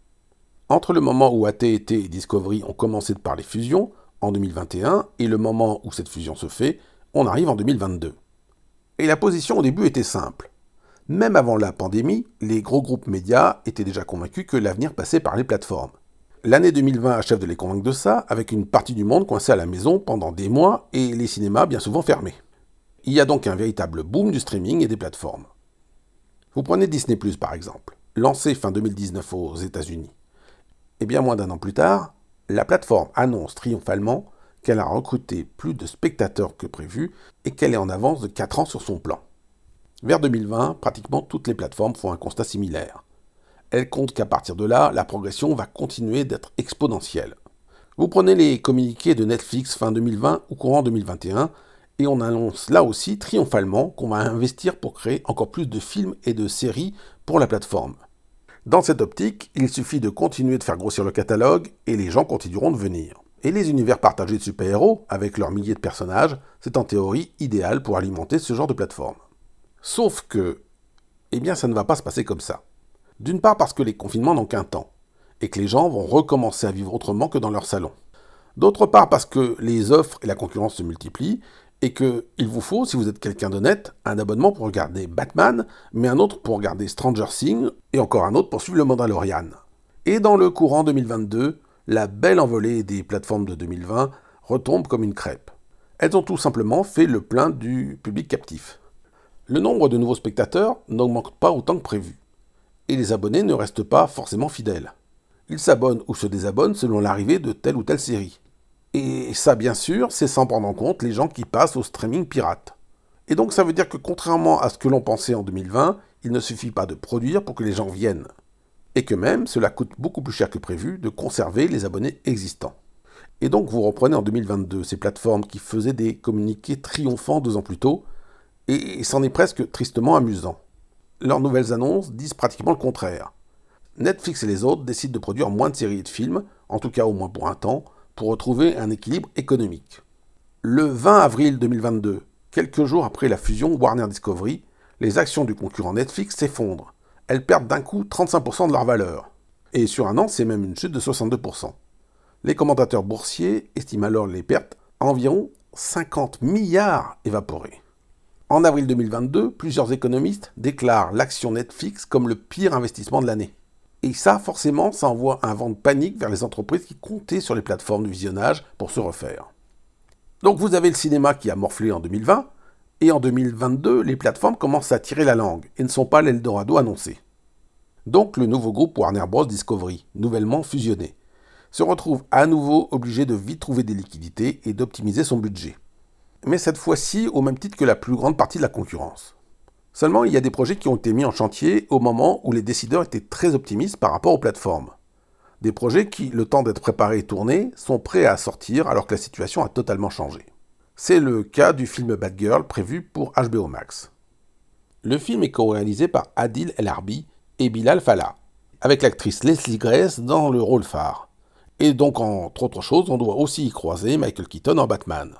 [SPEAKER 1] Entre le moment où AT&T et Discovery ont commencé de parler fusion, en 2021, et le moment où cette fusion se fait, on arrive en 2022. Et la position au début était simple. Même avant la pandémie, les gros groupes médias étaient déjà convaincus que l'avenir passait par les plateformes. L'année 2020 achève de les convaincre de ça, avec une partie du monde coincée à la maison pendant des mois et les cinémas bien souvent fermés. Il y a donc un véritable boom du streaming et des plateformes. Vous prenez Disney ⁇ par exemple, lancé fin 2019 aux États-Unis. Et bien moins d'un an plus tard, la plateforme annonce triomphalement qu'elle a recruté plus de spectateurs que prévu et qu'elle est en avance de 4 ans sur son plan. Vers 2020, pratiquement toutes les plateformes font un constat similaire. Elles comptent qu'à partir de là, la progression va continuer d'être exponentielle. Vous prenez les communiqués de Netflix fin 2020 ou courant 2021, et on annonce là aussi triomphalement qu'on va investir pour créer encore plus de films et de séries pour la plateforme. Dans cette optique, il suffit de continuer de faire grossir le catalogue et les gens continueront de venir. Et les univers partagés de super-héros, avec leurs milliers de personnages, c'est en théorie idéal pour alimenter ce genre de plateforme. Sauf que, eh bien, ça ne va pas se passer comme ça. D'une part parce que les confinements n'ont qu'un temps, et que les gens vont recommencer à vivre autrement que dans leur salon. D'autre part parce que les offres et la concurrence se multiplient, et qu'il vous faut, si vous êtes quelqu'un d'honnête, un abonnement pour regarder Batman, mais un autre pour regarder Stranger Things, et encore un autre pour suivre le Mandalorian. Et dans le courant 2022, la belle envolée des plateformes de 2020 retombe comme une crêpe. Elles ont tout simplement fait le plein du public captif. Le nombre de nouveaux spectateurs n'augmente pas autant que prévu. Et les abonnés ne restent pas forcément fidèles. Ils s'abonnent ou se désabonnent selon l'arrivée de telle ou telle série. Et ça, bien sûr, c'est sans prendre en compte les gens qui passent au streaming pirate. Et donc ça veut dire que contrairement à ce que l'on pensait en 2020, il ne suffit pas de produire pour que les gens viennent. Et que même, cela coûte beaucoup plus cher que prévu de conserver les abonnés existants. Et donc vous reprenez en 2022 ces plateformes qui faisaient des communiqués triomphants deux ans plus tôt, et c'en est presque tristement amusant. Leurs nouvelles annonces disent pratiquement le contraire. Netflix et les autres décident de produire moins de séries et de films, en tout cas au moins pour un temps, pour retrouver un équilibre économique. Le 20 avril 2022, quelques jours après la fusion Warner Discovery, les actions du concurrent Netflix s'effondrent. Elles perdent d'un coup 35% de leur valeur. Et sur un an, c'est même une chute de 62%. Les commentateurs boursiers estiment alors les pertes à environ 50 milliards évaporés. En avril 2022, plusieurs économistes déclarent l'action Netflix comme le pire investissement de l'année. Et ça, forcément, ça envoie un vent de panique vers les entreprises qui comptaient sur les plateformes de visionnage pour se refaire. Donc vous avez le cinéma qui a morflé en 2020, et en 2022, les plateformes commencent à tirer la langue et ne sont pas l'Eldorado annoncé. Donc le nouveau groupe Warner Bros. Discovery, nouvellement fusionné, se retrouve à nouveau obligé de vite trouver des liquidités et d'optimiser son budget. Mais cette fois-ci au même titre que la plus grande partie de la concurrence. Seulement, il y a des projets qui ont été mis en chantier au moment où les décideurs étaient très optimistes par rapport aux plateformes. Des projets qui, le temps d'être préparés et tournés, sont prêts à sortir alors que la situation a totalement changé. C'est le cas du film Bad Girl prévu pour HBO Max. Le film est co-réalisé par Adil El Arbi et Bilal Fallah, avec l'actrice Leslie Grace dans le rôle phare. Et donc, entre autres choses, on doit aussi y croiser Michael Keaton en Batman.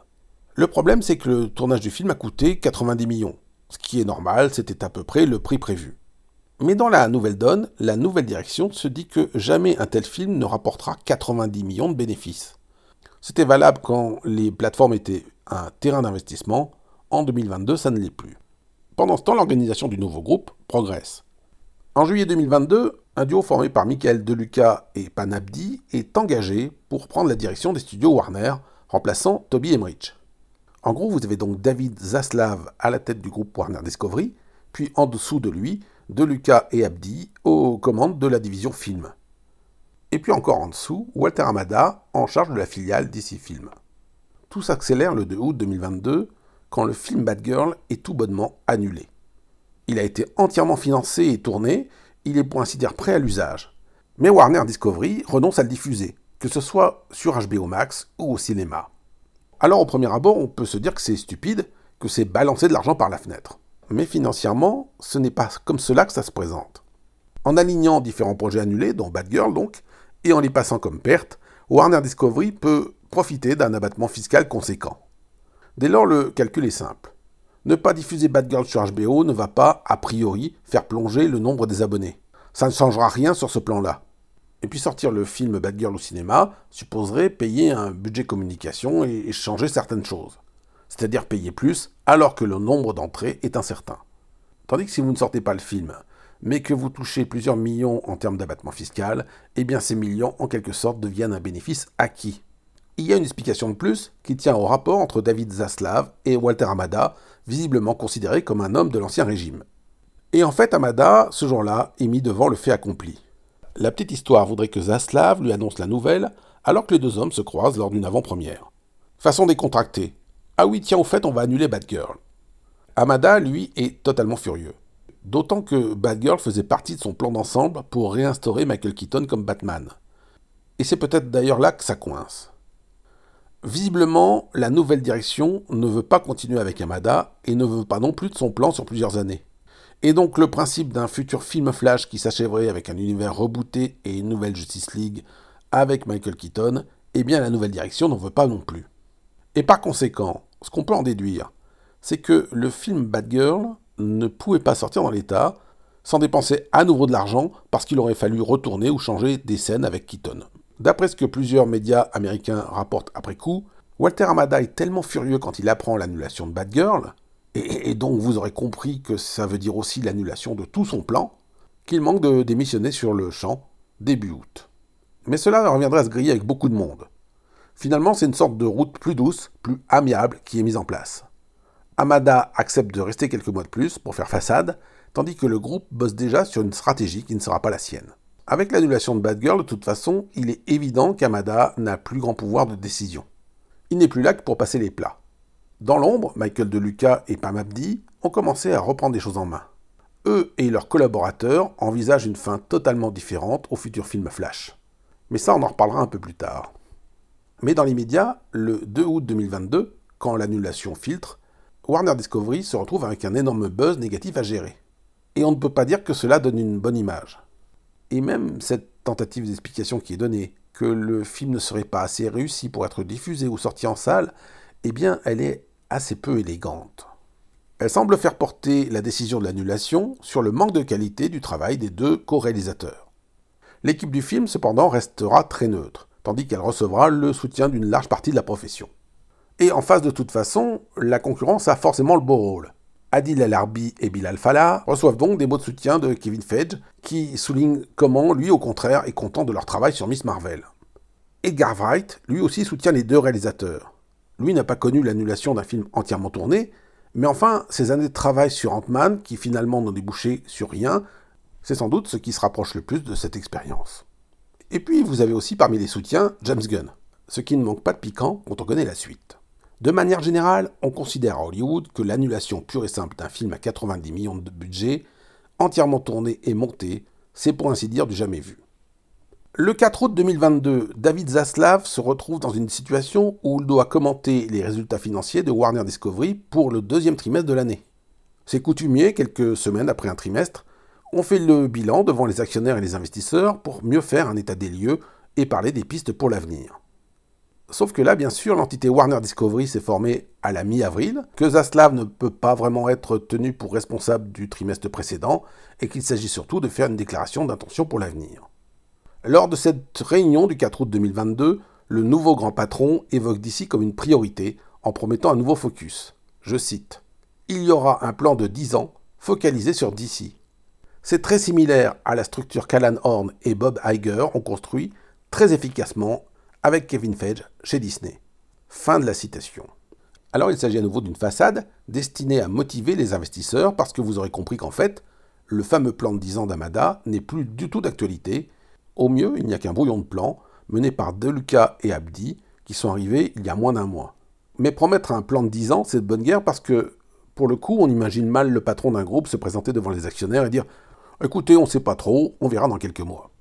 [SPEAKER 1] Le problème, c'est que le tournage du film a coûté 90 millions, ce qui est normal, c'était à peu près le prix prévu. Mais dans la nouvelle donne, la nouvelle direction se dit que jamais un tel film ne rapportera 90 millions de bénéfices. C'était valable quand les plateformes étaient un terrain d'investissement, en 2022 ça ne l'est plus. Pendant ce temps, l'organisation du nouveau groupe progresse. En juillet 2022, un duo formé par Michael Deluca et Panabdi est engagé pour prendre la direction des studios Warner, remplaçant Toby Emmerich. En gros, vous avez donc David Zaslav à la tête du groupe Warner Discovery, puis en dessous de lui, De Luca et Abdi aux commandes de la division film. Et puis encore en dessous, Walter Amada en charge de la filiale DC Film. Tout s'accélère le 2 août 2022 quand le film Bad Girl est tout bonnement annulé. Il a été entièrement financé et tourné, il est pour ainsi dire prêt à l'usage. Mais Warner Discovery renonce à le diffuser, que ce soit sur HBO Max ou au cinéma. Alors au premier abord, on peut se dire que c'est stupide, que c'est balancer de l'argent par la fenêtre. Mais financièrement, ce n'est pas comme cela que ça se présente. En alignant différents projets annulés, dont Bad Girl donc, et en les passant comme perte, Warner Discovery peut profiter d'un abattement fiscal conséquent. Dès lors, le calcul est simple. Ne pas diffuser Bad Girl sur HBO ne va pas, a priori, faire plonger le nombre des abonnés. Ça ne changera rien sur ce plan-là. Et puis sortir le film Bad Girl au cinéma supposerait payer un budget communication et changer certaines choses. C'est-à-dire payer plus alors que le nombre d'entrées est incertain. Tandis que si vous ne sortez pas le film, mais que vous touchez plusieurs millions en termes d'abattement fiscal, eh bien ces millions en quelque sorte deviennent un bénéfice acquis. Il y a une explication de plus qui tient au rapport entre David Zaslav et Walter Amada, visiblement considéré comme un homme de l'ancien régime. Et en fait, Amada, ce jour-là, est mis devant le fait accompli. La petite histoire voudrait que Zaslav lui annonce la nouvelle, alors que les deux hommes se croisent lors d'une avant-première. Façon décontractée. Ah oui, tiens, au fait, on va annuler Bad Girl. Amada, lui, est totalement furieux. D'autant que Bad Girl faisait partie de son plan d'ensemble pour réinstaurer Michael Keaton comme Batman. Et c'est peut-être d'ailleurs là que ça coince. Visiblement, la nouvelle direction ne veut pas continuer avec Amada et ne veut pas non plus de son plan sur plusieurs années. Et donc le principe d'un futur film Flash qui s'achèverait avec un univers rebooté et une nouvelle Justice League avec Michael Keaton, eh bien la nouvelle direction n'en veut pas non plus. Et par conséquent, ce qu'on peut en déduire, c'est que le film Bad Girl ne pouvait pas sortir dans l'état sans dépenser à nouveau de l'argent parce qu'il aurait fallu retourner ou changer des scènes avec Keaton. D'après ce que plusieurs médias américains rapportent après coup, Walter Amada est tellement furieux quand il apprend l'annulation de Bad Et, donc vous aurez compris que ça veut dire aussi l'annulation de tout son plan, qu'il manque de démissionner sur le champ début août. Mais cela reviendrait à se griller avec beaucoup de monde. Finalement, c'est une sorte de route plus douce, plus amiable qui est mise en place. Amada accepte de rester quelques mois de plus pour faire façade, tandis que le groupe bosse déjà sur une stratégie qui ne sera pas la sienne. Avec l'annulation de Bad Girl, de toute façon, il est évident qu'Amada n'a plus grand pouvoir de décision. Il n'est plus là que pour passer les plats. Dans l'ombre, Michael DeLuca et Pam Abdi ont commencé à reprendre des choses en main. Eux et leurs collaborateurs envisagent une fin totalement différente au futur film Flash. Mais ça, on en reparlera un peu plus tard. Mais dans l'immédiat, le 2 août 2022, quand l'annulation filtre, Warner Discovery se retrouve avec un énorme buzz négatif à gérer. Et on ne peut pas dire que cela donne une bonne image. Et même cette tentative d'explication qui est donnée, que le film ne serait pas assez réussi pour être diffusé ou sorti en salle, eh bien, elle est assez peu élégante. Elle semble faire porter la décision de l'annulation sur le manque de qualité du travail des deux co-réalisateurs. L'équipe du film, cependant, restera très neutre, tandis qu'elle recevra le soutien d'une large partie de la profession. Et en face de toute façon, la concurrence a forcément le beau rôle. Adil El-Arbi et Bilal Fallah reçoivent donc des mots de soutien de Kevin Feige, qui souligne comment, lui au contraire, est content de leur travail sur Miss Marvel. Edgar Wright, lui aussi, soutient les deux réalisateurs. Lui n'a pas connu l'annulation d'un film entièrement tourné, mais enfin, ces années de travail sur Ant-Man, qui finalement n'ont débouché sur rien, c'est sans doute ce qui se rapproche le plus de cette expérience. Et puis, vous avez aussi parmi les soutiens James Gunn, ce qui ne manque pas de piquant quand on connaît la suite. De manière générale, on considère à Hollywood que l'annulation pure et simple d'un film à 90 millions de budget, entièrement tourné et monté, c'est pour ainsi dire du jamais vu. Le 4 août 2022, David Zaslav se retrouve dans une situation où il doit commenter les résultats financiers de Warner Discovery pour le deuxième trimestre de l'année. C'est coutumier, quelques semaines après un trimestre, on fait le bilan devant les actionnaires et les investisseurs pour mieux faire un état des lieux et parler des pistes pour l'avenir. Sauf que là, bien sûr, l'entité Warner Discovery s'est formée à la mi-avril, que Zaslav ne peut pas vraiment être tenu pour responsable du trimestre précédent, et qu'il s'agit surtout de faire une déclaration d'intention pour l'avenir. Lors de cette réunion du 4 août 2022, le nouveau grand patron évoque d'ici comme une priorité en promettant un nouveau focus. Je cite Il y aura un plan de 10 ans focalisé sur DC. C'est très similaire à la structure qu'Alan Horn et Bob Iger ont construit très efficacement avec Kevin Feige chez Disney. Fin de la citation. Alors il s'agit à nouveau d'une façade destinée à motiver les investisseurs parce que vous aurez compris qu'en fait, le fameux plan de 10 ans d'Amada n'est plus du tout d'actualité au mieux, il n'y a qu'un brouillon de plan, mené par Deluca et Abdi, qui sont arrivés il y a moins d'un mois. Mais promettre un plan de 10 ans, c'est de bonne guerre parce que Pour le coup, on imagine mal le patron d'un groupe se présenter devant les actionnaires et dire Écoutez, on sait pas trop, on verra dans quelques mois.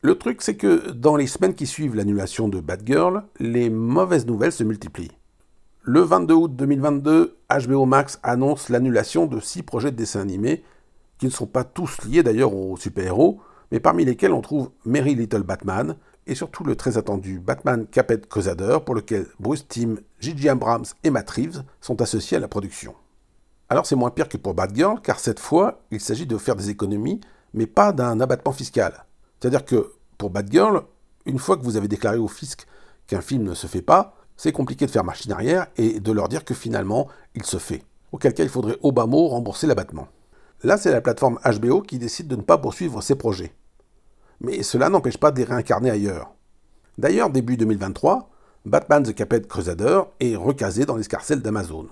[SPEAKER 1] Le truc, c'est que dans les semaines qui suivent l'annulation de Batgirl, les mauvaises nouvelles se multiplient. Le 22 août 2022, HBO Max annonce l'annulation de six projets de dessins animés, qui ne sont pas tous liés d'ailleurs aux super-héros, mais parmi lesquels on trouve Mary Little Batman, et surtout le très attendu Batman Caped Crusader, pour lequel Bruce Timm, J.J. Abrams et Matt Reeves sont associés à la production. Alors c'est moins pire que pour Batgirl, car cette fois, il s'agit de faire des économies, mais pas d'un abattement fiscal. C'est-à-dire que pour Batgirl, une fois que vous avez déclaré au fisc qu'un film ne se fait pas, c'est compliqué de faire machine arrière et de leur dire que finalement, il se fait. Auquel cas, il faudrait au bas mot rembourser l'abattement. Là, c'est la plateforme HBO qui décide de ne pas poursuivre ses projets. Mais cela n'empêche pas de les réincarner ailleurs. D'ailleurs, début 2023, Batman The Caped Crusader est recasé dans l'escarcelle d'Amazon.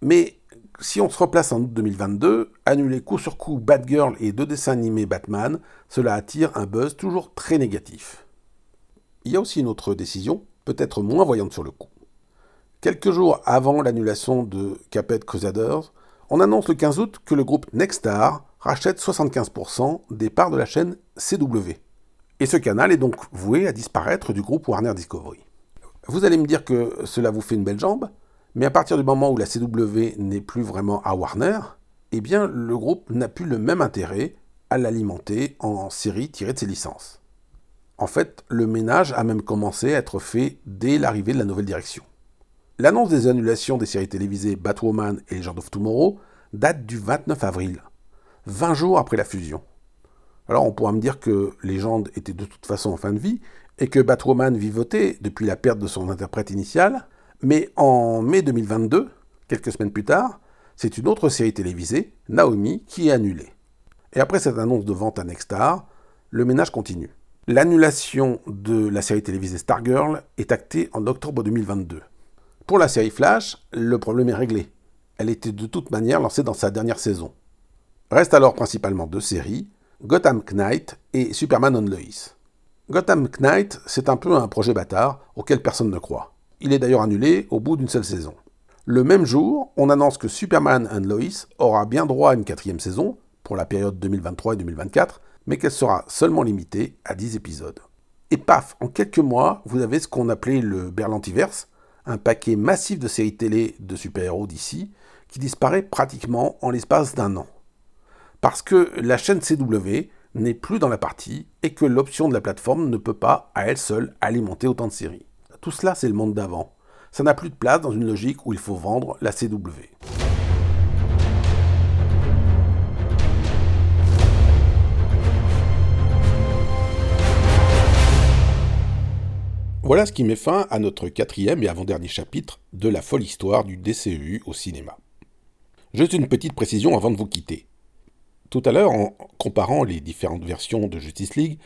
[SPEAKER 1] Mais si on se replace en août 2022, annuler coup sur coup Batgirl et deux dessins animés Batman, cela attire un buzz toujours très négatif. Il y a aussi une autre décision, peut-être moins voyante sur le coup. Quelques jours avant l'annulation de Caped Crusaders, on annonce le 15 août que le groupe Nexstar rachète 75% des parts de la chaîne CW. Et ce canal est donc voué à disparaître du groupe Warner Discovery. Vous allez me dire que cela vous fait une belle jambe, mais à partir du moment où la CW n'est plus vraiment à Warner, eh bien le groupe n'a plus le même intérêt à l'alimenter en série tirée de ses licences. En fait, le ménage a même commencé à être fait dès l'arrivée de la nouvelle direction. L'annonce des annulations des séries télévisées Batwoman et Legend of Tomorrow date du 29 avril, 20 jours après la fusion. Alors on pourra me dire que Legend était de toute façon en fin de vie et que Batwoman vivotait depuis la perte de son interprète initial, mais en mai 2022, quelques semaines plus tard, c'est une autre série télévisée, Naomi, qui est annulée. Et après cette annonce de vente à Nexstar, le ménage continue. L'annulation de la série télévisée Stargirl est actée en octobre 2022. Pour la série Flash, le problème est réglé. Elle était de toute manière lancée dans sa dernière saison. Restent alors principalement deux séries, Gotham Knight et Superman on Lois. Gotham Knight, c'est un peu un projet bâtard auquel personne ne croit. Il est d'ailleurs annulé au bout d'une seule saison. Le même jour, on annonce que Superman and Lois aura bien droit à une quatrième saison, pour la période 2023 et 2024, mais qu'elle sera seulement limitée à 10 épisodes. Et paf, en quelques mois, vous avez ce qu'on appelait le Berlantiverse, un paquet massif de séries télé de super-héros d'ici, qui disparaît pratiquement en l'espace d'un an. Parce que la chaîne CW n'est plus dans la partie et que l'option de la plateforme ne peut pas, à elle seule, alimenter autant de séries. Tout cela, c'est le monde d'avant. Ça n'a plus de place dans une logique où il faut vendre la CW. Voilà ce qui met fin à notre quatrième et avant-dernier chapitre de la folle histoire du DCEU au cinéma. Juste une petite précision avant de vous quitter. Tout à l'heure, en comparant les différentes versions de Justice League,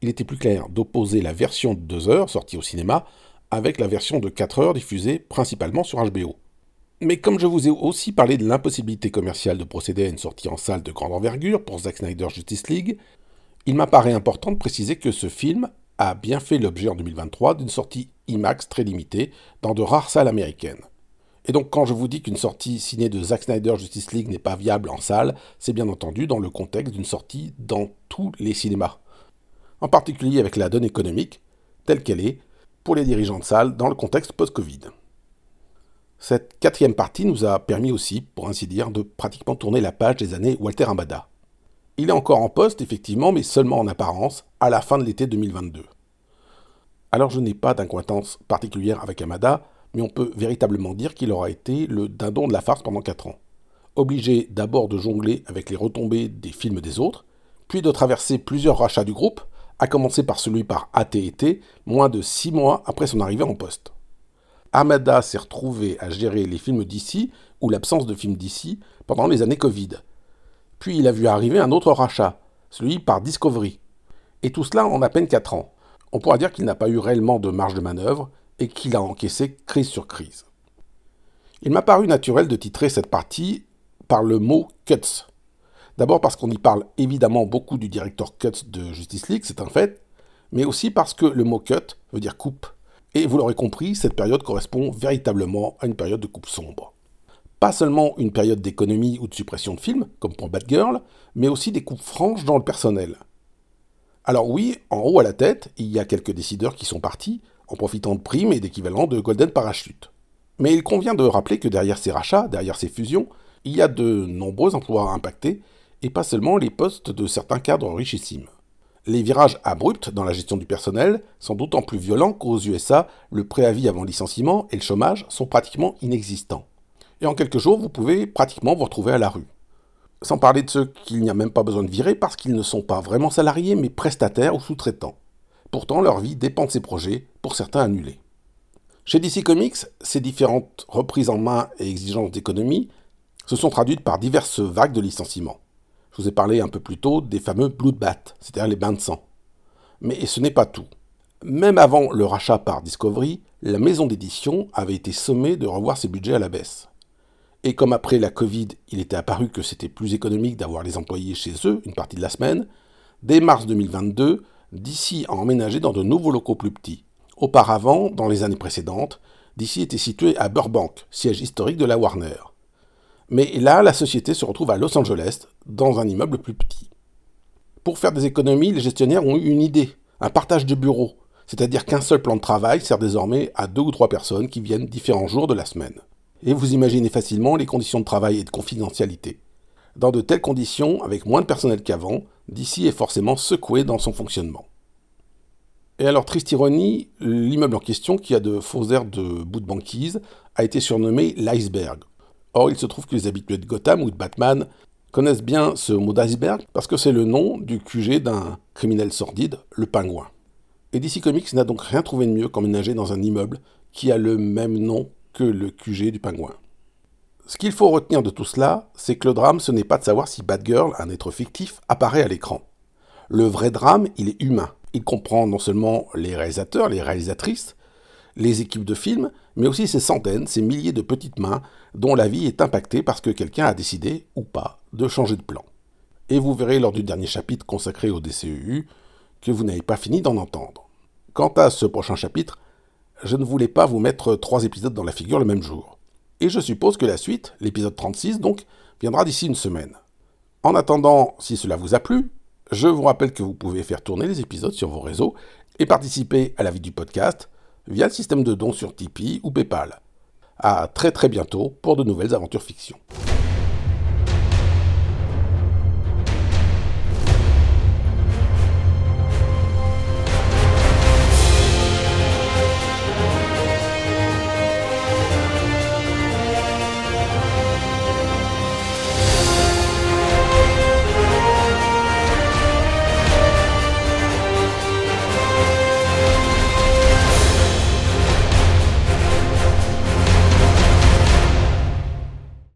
[SPEAKER 1] il était plus clair d'opposer la version de 2 heures sortie au cinéma avec la version de 4 heures diffusée principalement sur HBO. Mais comme je vous ai aussi parlé de l'impossibilité commerciale de procéder à une sortie en salle de grande envergure pour Zack Snyder Justice League, il m'apparaît important de préciser que ce film a bien fait l'objet en 2023 d'une sortie IMAX très limitée dans de rares salles américaines. Et donc quand je vous dis qu'une sortie signée de Zack Snyder Justice League n'est pas viable en salle, c'est bien entendu dans le contexte d'une sortie dans tous les cinémas. En particulier avec la donne économique, telle qu'elle est, pour les dirigeants de salle dans le contexte post-Covid. Cette quatrième partie nous a permis aussi, pour ainsi dire, de pratiquement tourner la page des années Walter Ambada. Il est encore en poste, effectivement, mais seulement en apparence, à la fin de l'été 2022. Alors je n'ai pas d'incointance particulière avec Amada, mais on peut véritablement dire qu'il aura été le dindon de la farce pendant 4 ans. Obligé d'abord de jongler avec les retombées des films des autres, puis de traverser plusieurs rachats du groupe, à commencer par celui par AT&T, moins de six mois après son arrivée en poste. Amada s'est retrouvé à gérer les films d'ici, ou l'absence de films d'ici, pendant les années Covid. Puis il a vu arriver un autre rachat, celui par Discovery. Et tout cela en à peine 4 ans. On pourra dire qu'il n'a pas eu réellement de marge de manœuvre et qu'il a encaissé crise sur crise. Il m'a paru naturel de titrer cette partie par le mot cuts, D'abord parce qu'on y parle évidemment beaucoup du directeur cut de Justice League, c'est un fait, mais aussi parce que le mot cut veut dire coupe. Et vous l'aurez compris, cette période correspond véritablement à une période de coupe sombre. Pas seulement une période d'économie ou de suppression de films, comme pour Batgirl, mais aussi des coupes franches dans le personnel. Alors oui, en haut à la tête, il y a quelques décideurs qui sont partis, en profitant de primes et d'équivalents de Golden Parachute. Mais il convient de rappeler que derrière ces rachats, derrière ces fusions, il y a de nombreux emplois impactés, et pas seulement les postes de certains cadres richissimes. Les virages abrupts dans la gestion du personnel sont d'autant plus violents qu'aux USA, le préavis avant licenciement et le chômage sont pratiquement inexistants. Et en quelques jours, vous pouvez pratiquement vous retrouver à la rue. Sans parler de ceux qu'il n'y a même pas besoin de virer parce qu'ils ne sont pas vraiment salariés mais prestataires ou sous-traitants. Pourtant, leur vie dépend de ces projets, pour certains annulés. Chez DC Comics, ces différentes reprises en main et exigences d'économie se sont traduites par diverses vagues de licenciements. Je vous ai parlé un peu plus tôt des fameux bloodbaths, c'est-à-dire les bains de sang. Mais ce n'est pas tout. Même avant le rachat par Discovery, la maison d'édition avait été sommée de revoir ses budgets à la baisse. Et comme après la Covid, il était apparu que c'était plus économique d'avoir les employés chez eux une partie de la semaine, dès mars 2022, DC a emménagé dans de nouveaux locaux plus petits. Auparavant, dans les années précédentes, DC était situé à Burbank, siège historique de la Warner. Mais là, la société se retrouve à Los Angeles, dans un immeuble plus petit. Pour faire des économies, les gestionnaires ont eu une idée, un partage de bureaux, c'est-à-dire qu'un seul plan de travail sert désormais à deux ou trois personnes qui viennent différents jours de la semaine et vous imaginez facilement les conditions de travail et de confidentialité. Dans de telles conditions, avec moins de personnel qu'avant, DC est forcément secoué dans son fonctionnement. Et alors, triste ironie, l'immeuble en question, qui a de faux airs de bout de banquise, a été surnommé l'iceberg. Or, il se trouve que les habitués de Gotham ou de Batman connaissent bien ce mot d'iceberg parce que c'est le nom du QG d'un criminel sordide, le pingouin. Et DC Comics n'a donc rien trouvé de mieux qu'emménager dans un immeuble qui a le même nom que le QG du pingouin. Ce qu'il faut retenir de tout cela, c'est que le drame, ce n'est pas de savoir si Batgirl, un être fictif, apparaît à l'écran. Le vrai drame, il est humain. Il comprend non seulement les réalisateurs, les réalisatrices, les équipes de films, mais aussi ces centaines, ces milliers de petites mains dont la vie est impactée parce que quelqu'un a décidé, ou pas, de changer de plan. Et vous verrez lors du dernier chapitre consacré au DCEU que vous n'avez pas fini d'en entendre. Quant à ce prochain chapitre, je ne voulais pas vous mettre trois épisodes dans la figure le même jour. Et je suppose que la suite, l'épisode 36 donc, viendra d'ici une semaine. En attendant, si cela vous a plu, je vous rappelle que vous pouvez faire tourner les épisodes sur vos réseaux et participer à la vie du podcast via le système de dons sur Tipeee ou PayPal. À très très bientôt pour de nouvelles aventures fiction.